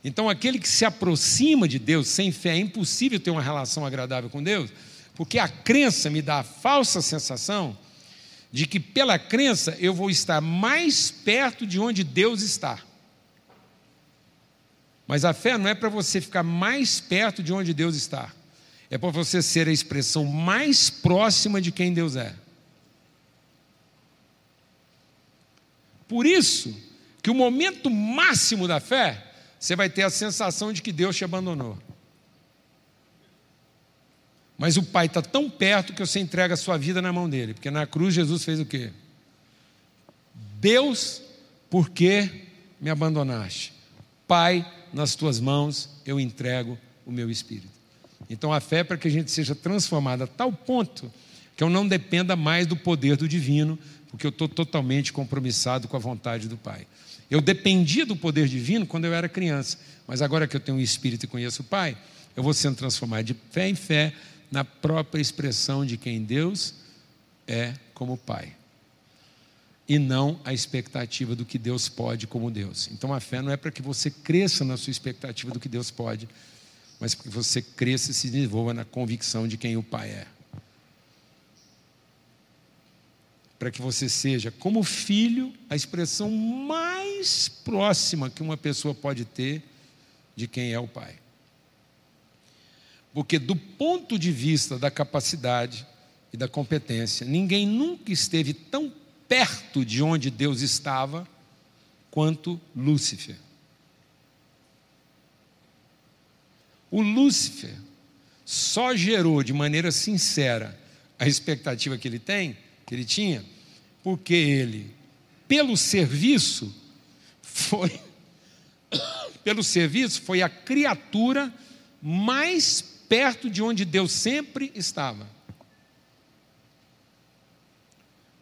Então aquele que se aproxima de Deus sem fé é impossível ter uma relação agradável com Deus porque a crença me dá a falsa sensação de que pela crença eu vou estar mais perto de onde Deus está. Mas a fé não é para você ficar mais perto de onde Deus está. É para você ser a expressão mais próxima de quem Deus é. Por isso que o momento máximo da fé, você vai ter a sensação de que Deus te abandonou. Mas o Pai está tão perto que você entrega a sua vida na mão dele. Porque na cruz Jesus fez o quê? Deus, por que me abandonaste? Pai, nas tuas mãos eu entrego o meu espírito. Então a fé é para que a gente seja transformada a tal ponto que eu não dependa mais do poder do divino, porque eu estou totalmente compromissado com a vontade do Pai. Eu dependia do poder divino quando eu era criança, mas agora que eu tenho um espírito e conheço o Pai, eu vou sendo transformado de fé em fé na própria expressão de quem Deus é como Pai. E não a expectativa do que Deus pode como Deus. Então a fé não é para que você cresça na sua expectativa do que Deus pode, mas para que você cresça e se desenvolva na convicção de quem o Pai é. Para que você seja, como filho, a expressão mais próxima que uma pessoa pode ter de quem é o Pai. Porque, do ponto de vista da capacidade e da competência, ninguém nunca esteve tão perto de onde Deus estava quanto Lúcifer. O Lúcifer só gerou de maneira sincera a expectativa que ele tem, que ele tinha, porque ele, pelo serviço, foi pelo serviço foi a criatura mais perto de onde Deus sempre estava.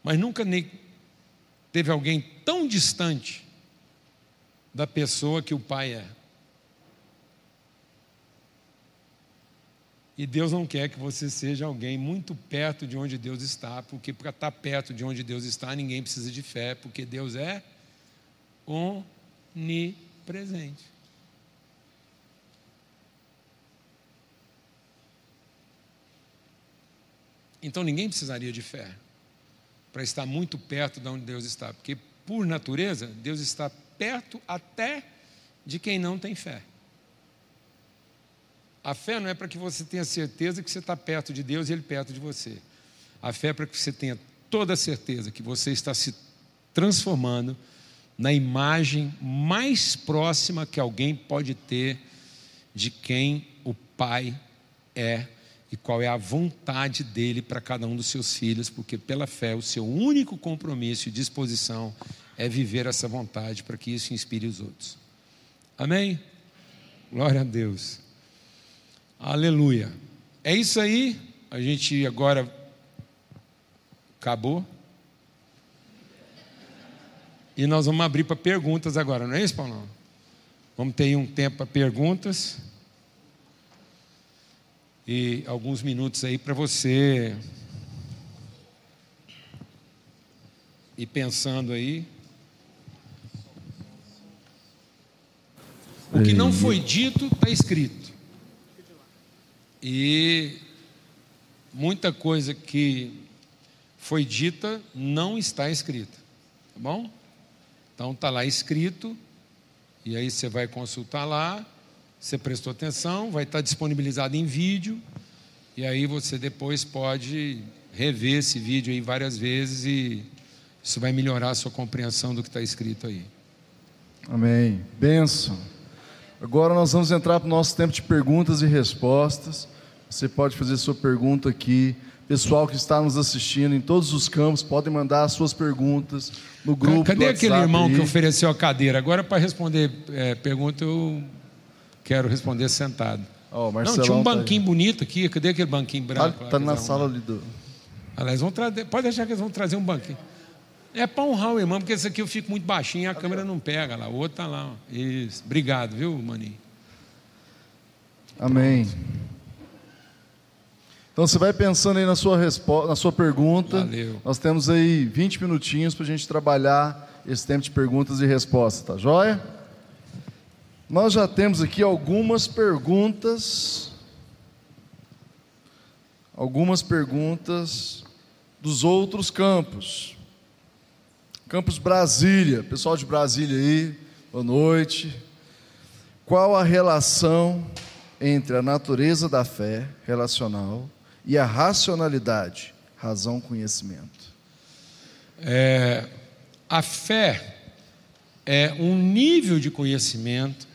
Mas nunca teve alguém tão distante da pessoa que o Pai é. E Deus não quer que você seja alguém muito perto de onde Deus está, porque para estar perto de onde Deus está, ninguém precisa de fé, porque Deus é onipresente. Então ninguém precisaria de fé para estar muito perto de onde Deus está, porque por natureza Deus está perto até de quem não tem fé. A fé não é para que você tenha certeza que você está perto de Deus e Ele perto de você. A fé é para que você tenha toda a certeza que você está se transformando na imagem mais próxima que alguém pode ter de quem o Pai é e qual é a vontade dele para cada um dos seus filhos, porque pela fé o seu único compromisso e disposição é viver essa vontade para que isso inspire os outros. Amém? Glória a Deus. Aleluia. É isso aí. A gente agora acabou. E nós vamos abrir para perguntas agora, não é isso, Paulo? Vamos ter um tempo para perguntas e alguns minutos aí para você ir pensando aí. O que não foi dito está escrito. E muita coisa que foi dita não está escrita. Tá bom? Então está lá escrito, e aí você vai consultar lá você prestou atenção, vai estar disponibilizado em vídeo, e aí você depois pode rever esse vídeo aí várias vezes e isso vai melhorar a sua compreensão do que está escrito aí. Amém. Benção. Agora nós vamos entrar para o nosso tempo de perguntas e respostas. Você pode fazer sua pergunta aqui. Pessoal que está nos assistindo em todos os campos, podem mandar as suas perguntas no grupo. Cadê aquele irmão aí? que ofereceu a cadeira? Agora, para responder é, pergunta, eu Quero responder sentado. Oh, não, tinha um tá banquinho tá bonito aqui. Cadê aquele banquinho branco? Está tá na sala ali do. Aliás, vão trazer, pode deixar que eles vão trazer um banquinho. É para honrar o irmão, porque esse aqui eu fico muito baixinho, a aqui, câmera não pega lá. O outro está lá. Isso. Obrigado, viu, Maninho? Amém. Então você vai pensando aí na sua resposta, na sua pergunta. Valeu. Nós temos aí 20 minutinhos para a gente trabalhar esse tempo de perguntas e respostas, tá joia? Nós já temos aqui algumas perguntas, algumas perguntas dos outros campos. Campus Brasília, pessoal de Brasília aí, boa noite. Qual a relação entre a natureza da fé relacional e a racionalidade, razão, conhecimento? É, a fé é um nível de conhecimento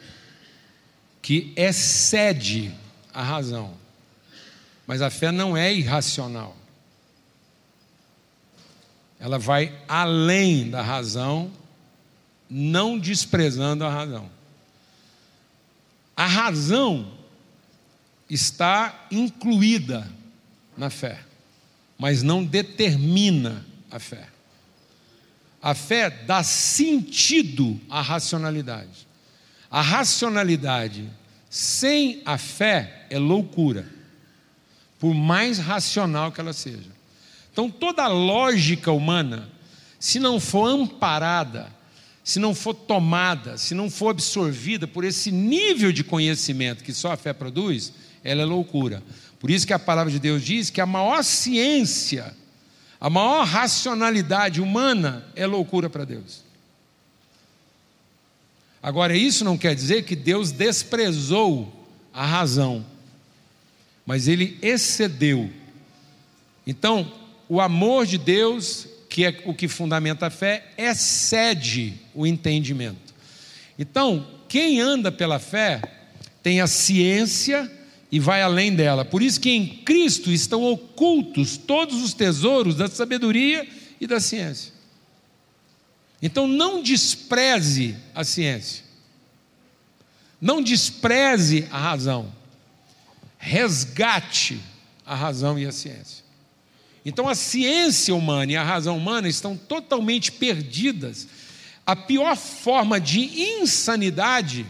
que excede a razão. Mas a fé não é irracional. Ela vai além da razão, não desprezando a razão. A razão está incluída na fé, mas não determina a fé. A fé dá sentido à racionalidade. A racionalidade sem a fé é loucura, por mais racional que ela seja. Então, toda a lógica humana, se não for amparada, se não for tomada, se não for absorvida por esse nível de conhecimento que só a fé produz, ela é loucura. Por isso que a palavra de Deus diz que a maior ciência, a maior racionalidade humana é loucura para Deus. Agora, isso não quer dizer que Deus desprezou a razão, mas ele excedeu. Então, o amor de Deus, que é o que fundamenta a fé, excede o entendimento. Então, quem anda pela fé tem a ciência e vai além dela. Por isso que em Cristo estão ocultos todos os tesouros da sabedoria e da ciência. Então não despreze a ciência. Não despreze a razão. Resgate a razão e a ciência. Então a ciência humana e a razão humana estão totalmente perdidas. A pior forma de insanidade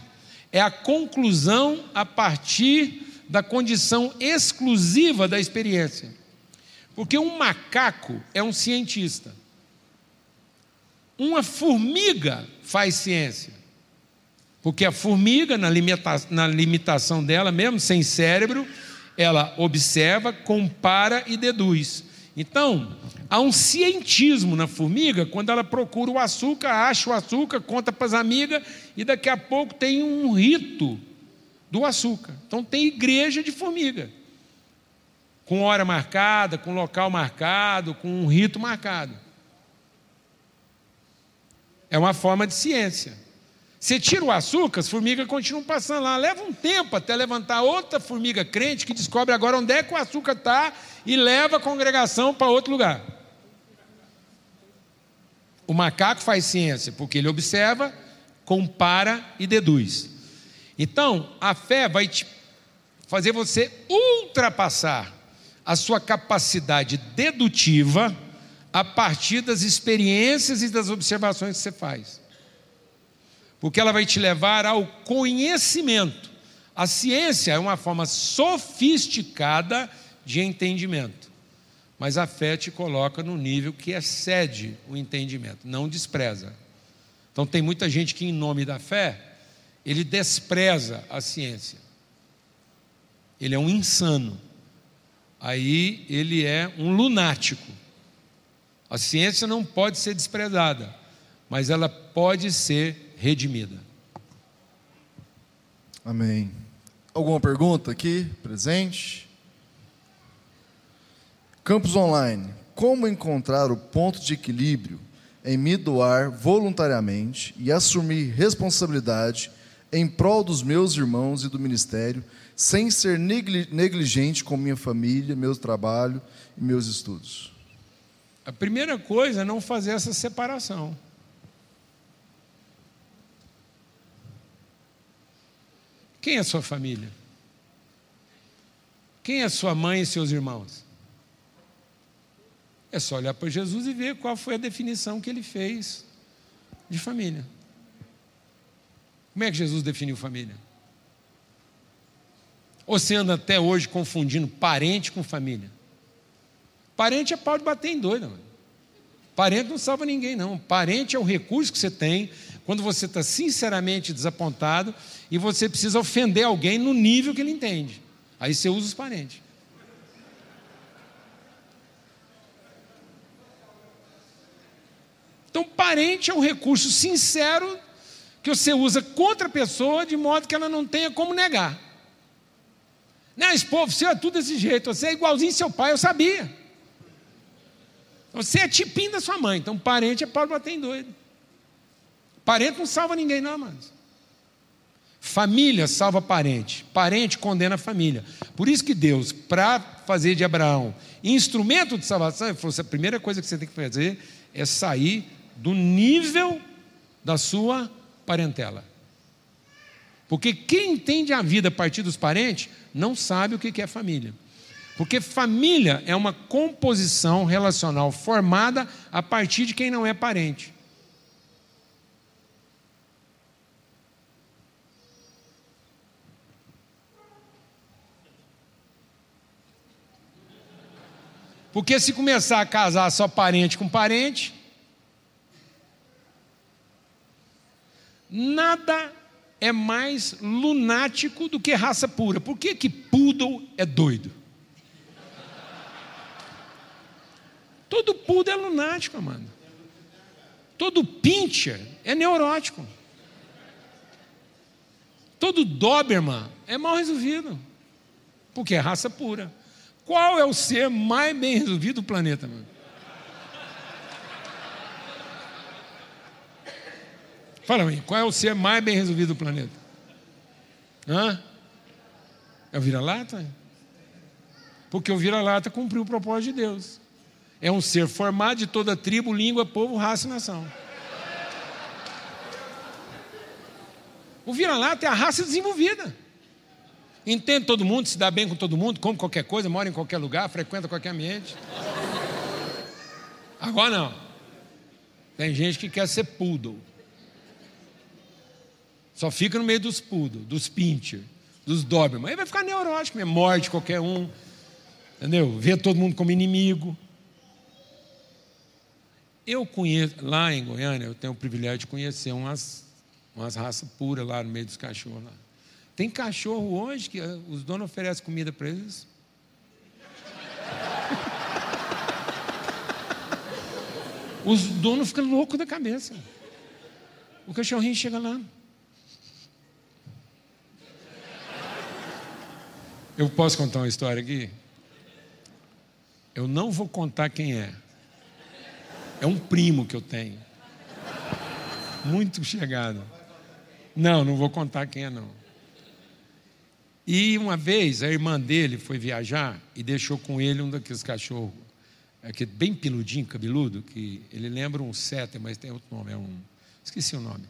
é a conclusão a partir da condição exclusiva da experiência. Porque um macaco é um cientista. Uma formiga faz ciência. Porque a formiga, na, limita na limitação dela, mesmo sem cérebro, ela observa, compara e deduz. Então, há um cientismo na formiga quando ela procura o açúcar, acha o açúcar, conta para as amigas e daqui a pouco tem um rito do açúcar. Então, tem igreja de formiga, com hora marcada, com local marcado, com um rito marcado. É uma forma de ciência. Você tira o açúcar, as formigas continuam passando lá. Leva um tempo até levantar outra formiga crente que descobre agora onde é que o açúcar está e leva a congregação para outro lugar. O macaco faz ciência porque ele observa, compara e deduz. Então, a fé vai te fazer você ultrapassar a sua capacidade dedutiva a partir das experiências e das observações que você faz. Porque ela vai te levar ao conhecimento. A ciência é uma forma sofisticada de entendimento, mas a fé te coloca no nível que excede o entendimento, não despreza. Então, tem muita gente que, em nome da fé, ele despreza a ciência. Ele é um insano. Aí ele é um lunático. A ciência não pode ser desprezada, mas ela pode ser redimida. Amém. Alguma pergunta aqui, presente? Campus Online. Como encontrar o ponto de equilíbrio em me doar voluntariamente e assumir responsabilidade em prol dos meus irmãos e do ministério, sem ser negligente com minha família, meu trabalho e meus estudos? A primeira coisa é não fazer essa separação. Quem é sua família? Quem é sua mãe e seus irmãos? É só olhar para Jesus e ver qual foi a definição que ele fez de família. Como é que Jesus definiu família? Ou você anda até hoje confundindo parente com família? Parente é pau de bater em doida, mano. Parente não salva ninguém, não. Parente é o recurso que você tem quando você está sinceramente desapontado e você precisa ofender alguém no nível que ele entende. Aí você usa os parentes. Então, parente é um recurso sincero que você usa contra a pessoa de modo que ela não tenha como negar. Não, esse povo seu é tudo desse jeito, você é igualzinho seu pai, eu sabia. Você é tipinho da sua mãe, então parente é Paulo bater em doido. Parente não salva ninguém, não, mas. Família salva parente, parente condena a família. Por isso que Deus, para fazer de Abraão instrumento de salvação, ele falou: a primeira coisa que você tem que fazer é sair do nível da sua parentela. Porque quem entende a vida a partir dos parentes não sabe o que é família. Porque família é uma composição relacional formada a partir de quem não é parente. Porque se começar a casar só parente com parente, nada é mais lunático do que raça pura. Por que, que poodle é doido? Todo poodle é lunático, amado. Todo pincher é neurótico. Todo Doberman é mal resolvido. Porque é raça pura. Qual é o ser mais bem resolvido do planeta, mano? Fala aí, qual é o ser mais bem resolvido do planeta? Hã? É o vira-lata? Porque o vira-lata cumpriu o propósito de Deus. É um ser formado de toda tribo, língua, povo, raça e nação. O vira-lata é a raça desenvolvida. Entende todo mundo, se dá bem com todo mundo, come qualquer coisa, mora em qualquer lugar, frequenta qualquer ambiente. Agora não. Tem gente que quer ser poodle. Só fica no meio dos poodle, dos pincher, dos doberman. Aí vai ficar neurótico, mesmo, morde qualquer um. Entendeu? Vê todo mundo como inimigo. Eu conheço, lá em Goiânia, eu tenho o privilégio de conhecer umas, umas raças puras lá no meio dos cachorros lá. Tem cachorro hoje que eh, os donos oferecem comida para eles. Os donos ficam loucos da cabeça. O cachorrinho chega lá. Eu posso contar uma história aqui? Eu não vou contar quem é. É um primo que eu tenho. Muito chegado. Não, não vou contar quem é, não. E uma vez a irmã dele foi viajar e deixou com ele um daqueles cachorros, aquele bem peludinho, cabeludo, que ele lembra um setter, mas tem outro nome, é um. Esqueci o nome.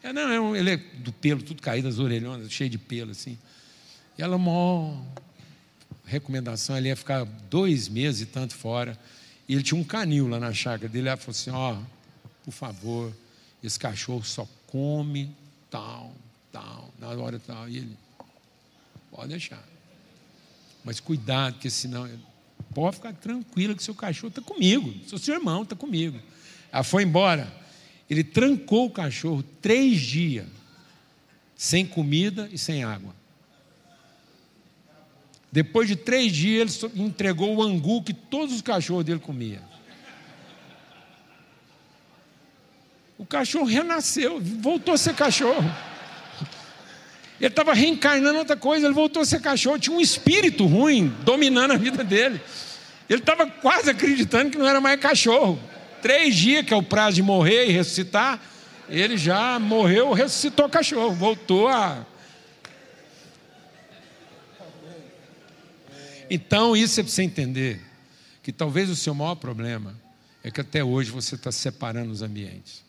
É, não, é um, ele é do pelo, tudo caído, as orelhonas, cheio de pelo, assim. E ela, mó recomendação, ele ia ficar dois meses e tanto fora. E ele tinha um canil lá na chácara dele. Ela falou assim: Ó, oh, por favor, esse cachorro só come tal, tal, na hora tal. E ele, Pode deixar. Mas cuidado, porque senão. Pode ficar tranquila que seu cachorro está comigo. Seu, seu irmão está comigo. Ela foi embora. Ele trancou o cachorro três dias, sem comida e sem água. Depois de três dias, ele entregou o angu que todos os cachorros dele comiam. O cachorro renasceu, voltou a ser cachorro. Ele estava reencarnando outra coisa, ele voltou a ser cachorro, tinha um espírito ruim dominando a vida dele. Ele estava quase acreditando que não era mais cachorro. Três dias, que é o prazo de morrer e ressuscitar, ele já morreu, ressuscitou cachorro, voltou a. Então, isso é para você entender que talvez o seu maior problema é que até hoje você está separando os ambientes.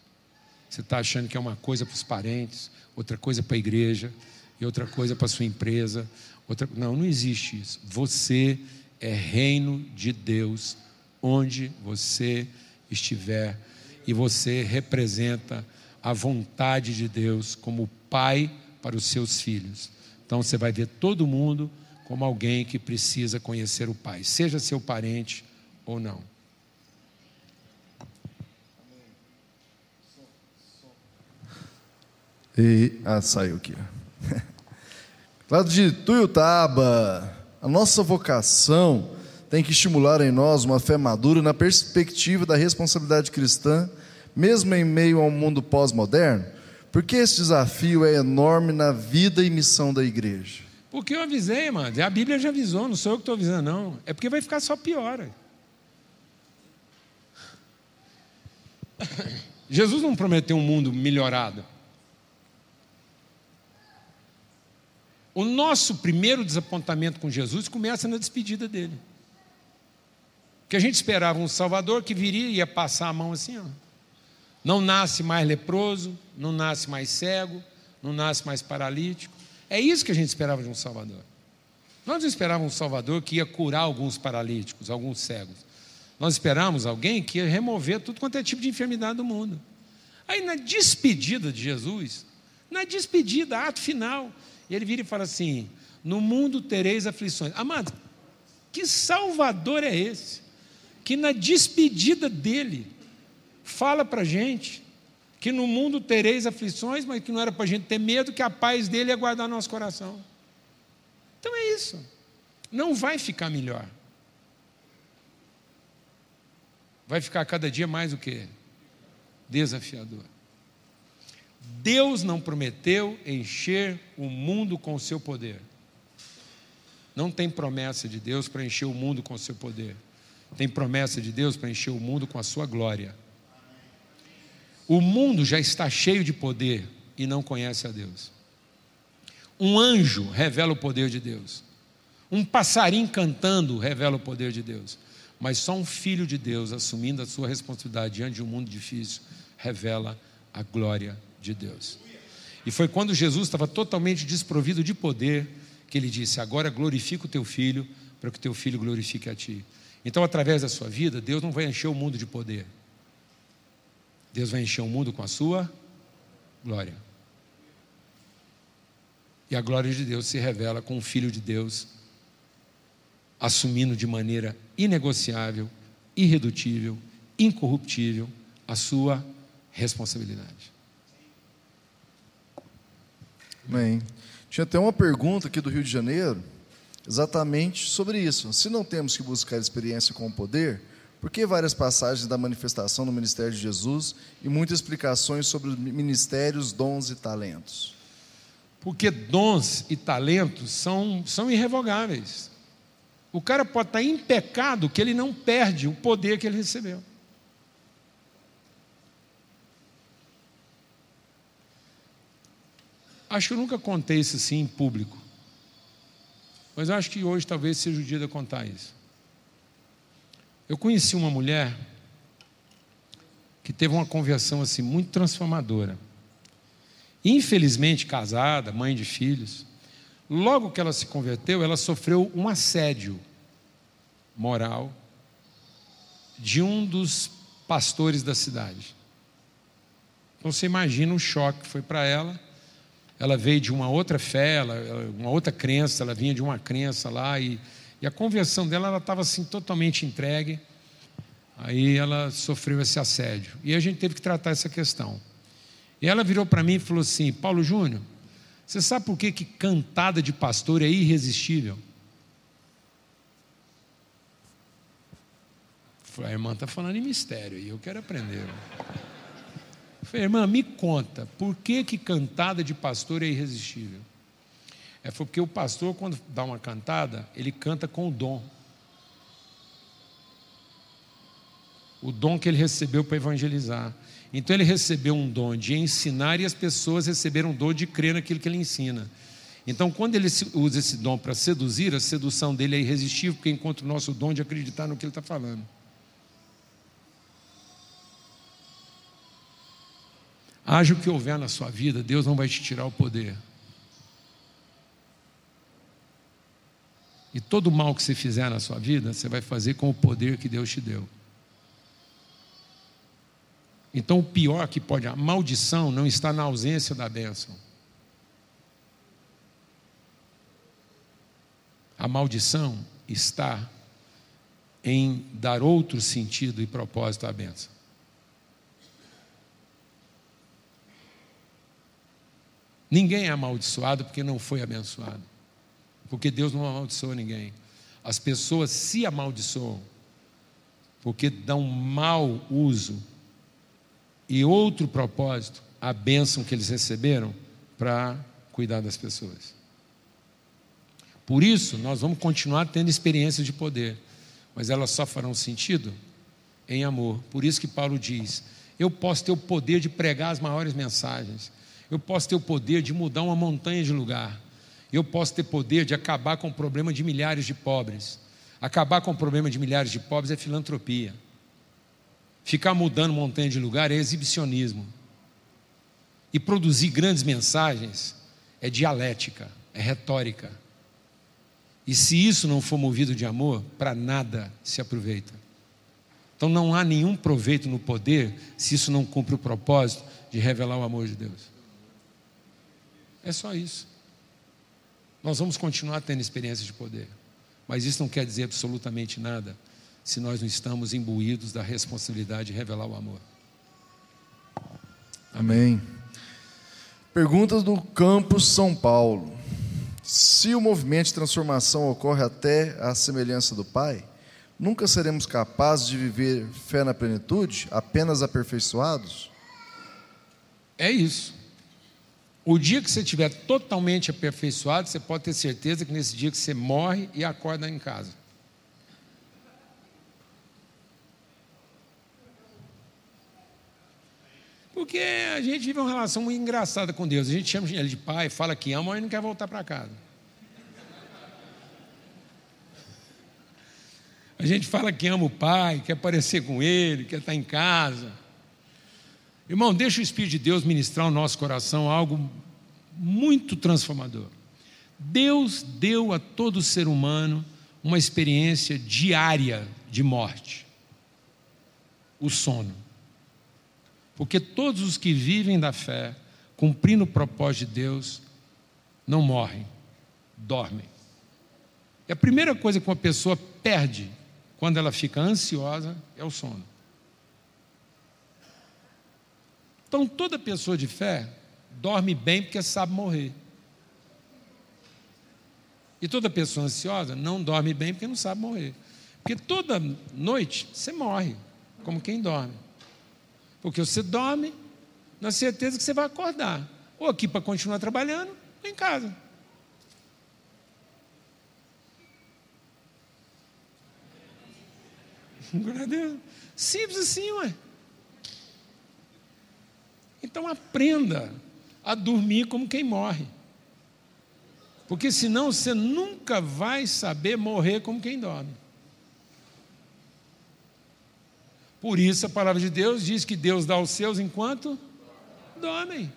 Você está achando que é uma coisa para os parentes, outra coisa para a igreja, e outra coisa para sua empresa. Outra... Não, não existe isso. Você é reino de Deus onde você estiver e você representa a vontade de Deus como pai para os seus filhos. Então você vai ver todo mundo como alguém que precisa conhecer o pai, seja seu parente ou não. E ah, saiu aqui. Lá de Tuiutaba, a nossa vocação tem que estimular em nós uma fé madura na perspectiva da responsabilidade cristã, mesmo em meio a um mundo pós-moderno, porque esse desafio é enorme na vida e missão da igreja. Porque eu avisei, mano. A Bíblia já avisou, não sou eu que estou avisando, não. É porque vai ficar só pior. Jesus não prometeu um mundo melhorado. O nosso primeiro desapontamento com Jesus começa na despedida dele. Que a gente esperava um Salvador que viria e ia passar a mão assim, ó. Não nasce mais leproso, não nasce mais cego, não nasce mais paralítico. É isso que a gente esperava de um Salvador. Nós não esperávamos um Salvador que ia curar alguns paralíticos, alguns cegos. Nós esperávamos alguém que ia remover tudo quanto é tipo de enfermidade do mundo. Aí na despedida de Jesus, na despedida, ato final, ele vira e fala assim: No mundo tereis aflições. Amado, que Salvador é esse? Que na despedida dele, fala para a gente que no mundo tereis aflições, mas que não era para a gente ter medo, que a paz dele ia guardar nosso coração. Então é isso. Não vai ficar melhor. Vai ficar cada dia mais o que? Desafiador. Deus não prometeu encher o mundo com o seu poder. Não tem promessa de Deus para encher o mundo com o seu poder. Tem promessa de Deus para encher o mundo com a sua glória. O mundo já está cheio de poder e não conhece a Deus. Um anjo revela o poder de Deus. Um passarinho cantando revela o poder de Deus. Mas só um filho de Deus, assumindo a sua responsabilidade diante de um mundo difícil, revela a glória de Deus. E foi quando Jesus estava totalmente desprovido de poder que ele disse: Agora glorifica o teu filho, para que o teu filho glorifique a ti. Então, através da sua vida, Deus não vai encher o mundo de poder, Deus vai encher o mundo com a sua glória. E a glória de Deus se revela com o Filho de Deus, assumindo de maneira inegociável, irredutível, incorruptível a sua responsabilidade. Amém. Tinha até uma pergunta aqui do Rio de Janeiro, exatamente sobre isso. Se não temos que buscar experiência com o poder, por que várias passagens da manifestação no ministério de Jesus e muitas explicações sobre os ministérios, dons e talentos? Porque dons e talentos são, são irrevogáveis. O cara pode estar em pecado que ele não perde o poder que ele recebeu. Acho que eu nunca contei isso assim em público. Mas acho que hoje talvez seja o dia de eu contar isso. Eu conheci uma mulher que teve uma conversão assim muito transformadora. Infelizmente casada, mãe de filhos. Logo que ela se converteu, ela sofreu um assédio moral de um dos pastores da cidade. Então você imagina o choque que foi para ela. Ela veio de uma outra fé, ela, uma outra crença, ela vinha de uma crença lá e e a conversão dela, ela estava assim totalmente entregue. Aí ela sofreu esse assédio. E a gente teve que tratar essa questão. E ela virou para mim e falou assim: Paulo Júnior, você sabe por que, que cantada de pastor é irresistível? A irmã está falando em mistério e eu quero aprender. falei, irmã, me conta, por que, que cantada de pastor é irresistível? É porque o pastor, quando dá uma cantada, ele canta com o dom. O dom que ele recebeu para evangelizar. Então ele recebeu um dom de ensinar e as pessoas receberam um dom de crer naquilo que ele ensina. Então, quando ele usa esse dom para seduzir, a sedução dele é irresistível, porque encontra o nosso dom de acreditar no que ele está falando. Haja o que houver na sua vida, Deus não vai te tirar o poder. E todo mal que você fizer na sua vida, você vai fazer com o poder que Deus te deu. Então, o pior que pode, a maldição não está na ausência da bênção. A maldição está em dar outro sentido e propósito à bênção. Ninguém é amaldiçoado porque não foi abençoado. Porque Deus não amaldiçoa ninguém. As pessoas se amaldiçoam porque dão mau uso e outro propósito à bênção que eles receberam para cuidar das pessoas. Por isso, nós vamos continuar tendo experiências de poder, mas elas só farão sentido em amor. Por isso que Paulo diz: eu posso ter o poder de pregar as maiores mensagens, eu posso ter o poder de mudar uma montanha de lugar, eu posso ter poder de acabar com o problema de milhares de pobres. Acabar com o problema de milhares de pobres é filantropia. Ficar mudando montanha de lugar é exibicionismo. E produzir grandes mensagens é dialética, é retórica. E se isso não for movido de amor, para nada se aproveita. Então não há nenhum proveito no poder se isso não cumpre o propósito de revelar o amor de Deus. É só isso. Nós vamos continuar tendo experiências de poder, mas isso não quer dizer absolutamente nada se nós não estamos imbuídos da responsabilidade de revelar o amor. Amém. Perguntas do campus São Paulo. Se o movimento de transformação ocorre até a semelhança do Pai, nunca seremos capazes de viver fé na plenitude, apenas aperfeiçoados? É isso. O dia que você estiver totalmente aperfeiçoado, você pode ter certeza que nesse dia que você morre e acorda em casa. Porque a gente vive uma relação muito engraçada com Deus. A gente chama ele de pai, fala que ama, mas não quer voltar para casa. A gente fala que ama o pai, quer aparecer com ele, quer estar em casa. Irmão, deixa o Espírito de Deus ministrar o nosso coração algo muito transformador. Deus deu a todo ser humano uma experiência diária de morte o sono. Porque todos os que vivem da fé, cumprindo o propósito de Deus, não morrem, dormem. E a primeira coisa que uma pessoa perde quando ela fica ansiosa é o sono. Então, toda pessoa de fé dorme bem porque sabe morrer. E toda pessoa ansiosa não dorme bem porque não sabe morrer. Porque toda noite você morre, como quem dorme. Porque você dorme na certeza que você vai acordar. Ou aqui para continuar trabalhando, ou em casa. A Deus. Simples assim, ué. Então aprenda a dormir como quem morre. Porque senão você nunca vai saber morrer como quem dorme. Por isso a palavra de Deus diz que Deus dá aos seus enquanto dormem.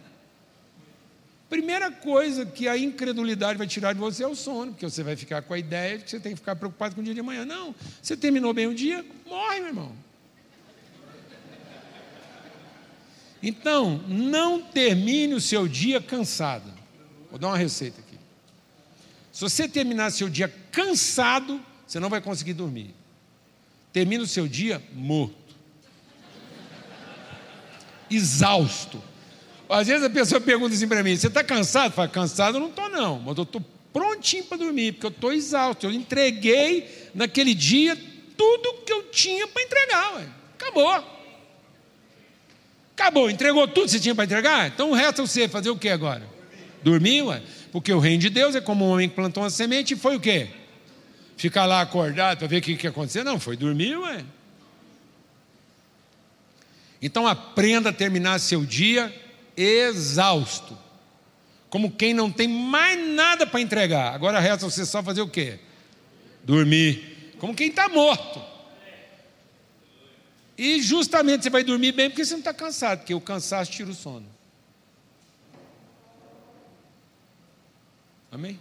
Primeira coisa que a incredulidade vai tirar de você é o sono, porque você vai ficar com a ideia de que você tem que ficar preocupado com o dia de amanhã. Não, você terminou bem o dia, morre, meu irmão. Então, não termine o seu dia cansado. Vou dar uma receita aqui. Se você terminar seu dia cansado, você não vai conseguir dormir. Termina o seu dia morto. Exausto. Às vezes a pessoa pergunta assim para mim: Você está cansado? Fala, cansado eu não estou, não, mas eu estou prontinho para dormir, porque eu estou exausto. Eu entreguei naquele dia tudo que eu tinha para entregar. Ué. Acabou. Acabou, entregou tudo que você tinha para entregar? Então resta você fazer o que agora? Dormir, ué? Porque o reino de Deus é como um homem que plantou uma semente e foi o quê? Ficar lá acordado para ver o que, que ia acontecer? Não, foi dormir, ué. Então aprenda a terminar seu dia exausto. Como quem não tem mais nada para entregar. Agora resta você só fazer o quê? Dormir. Como quem está morto. E justamente você vai dormir bem porque você não está cansado, porque o cansaço tira o sono. Amém?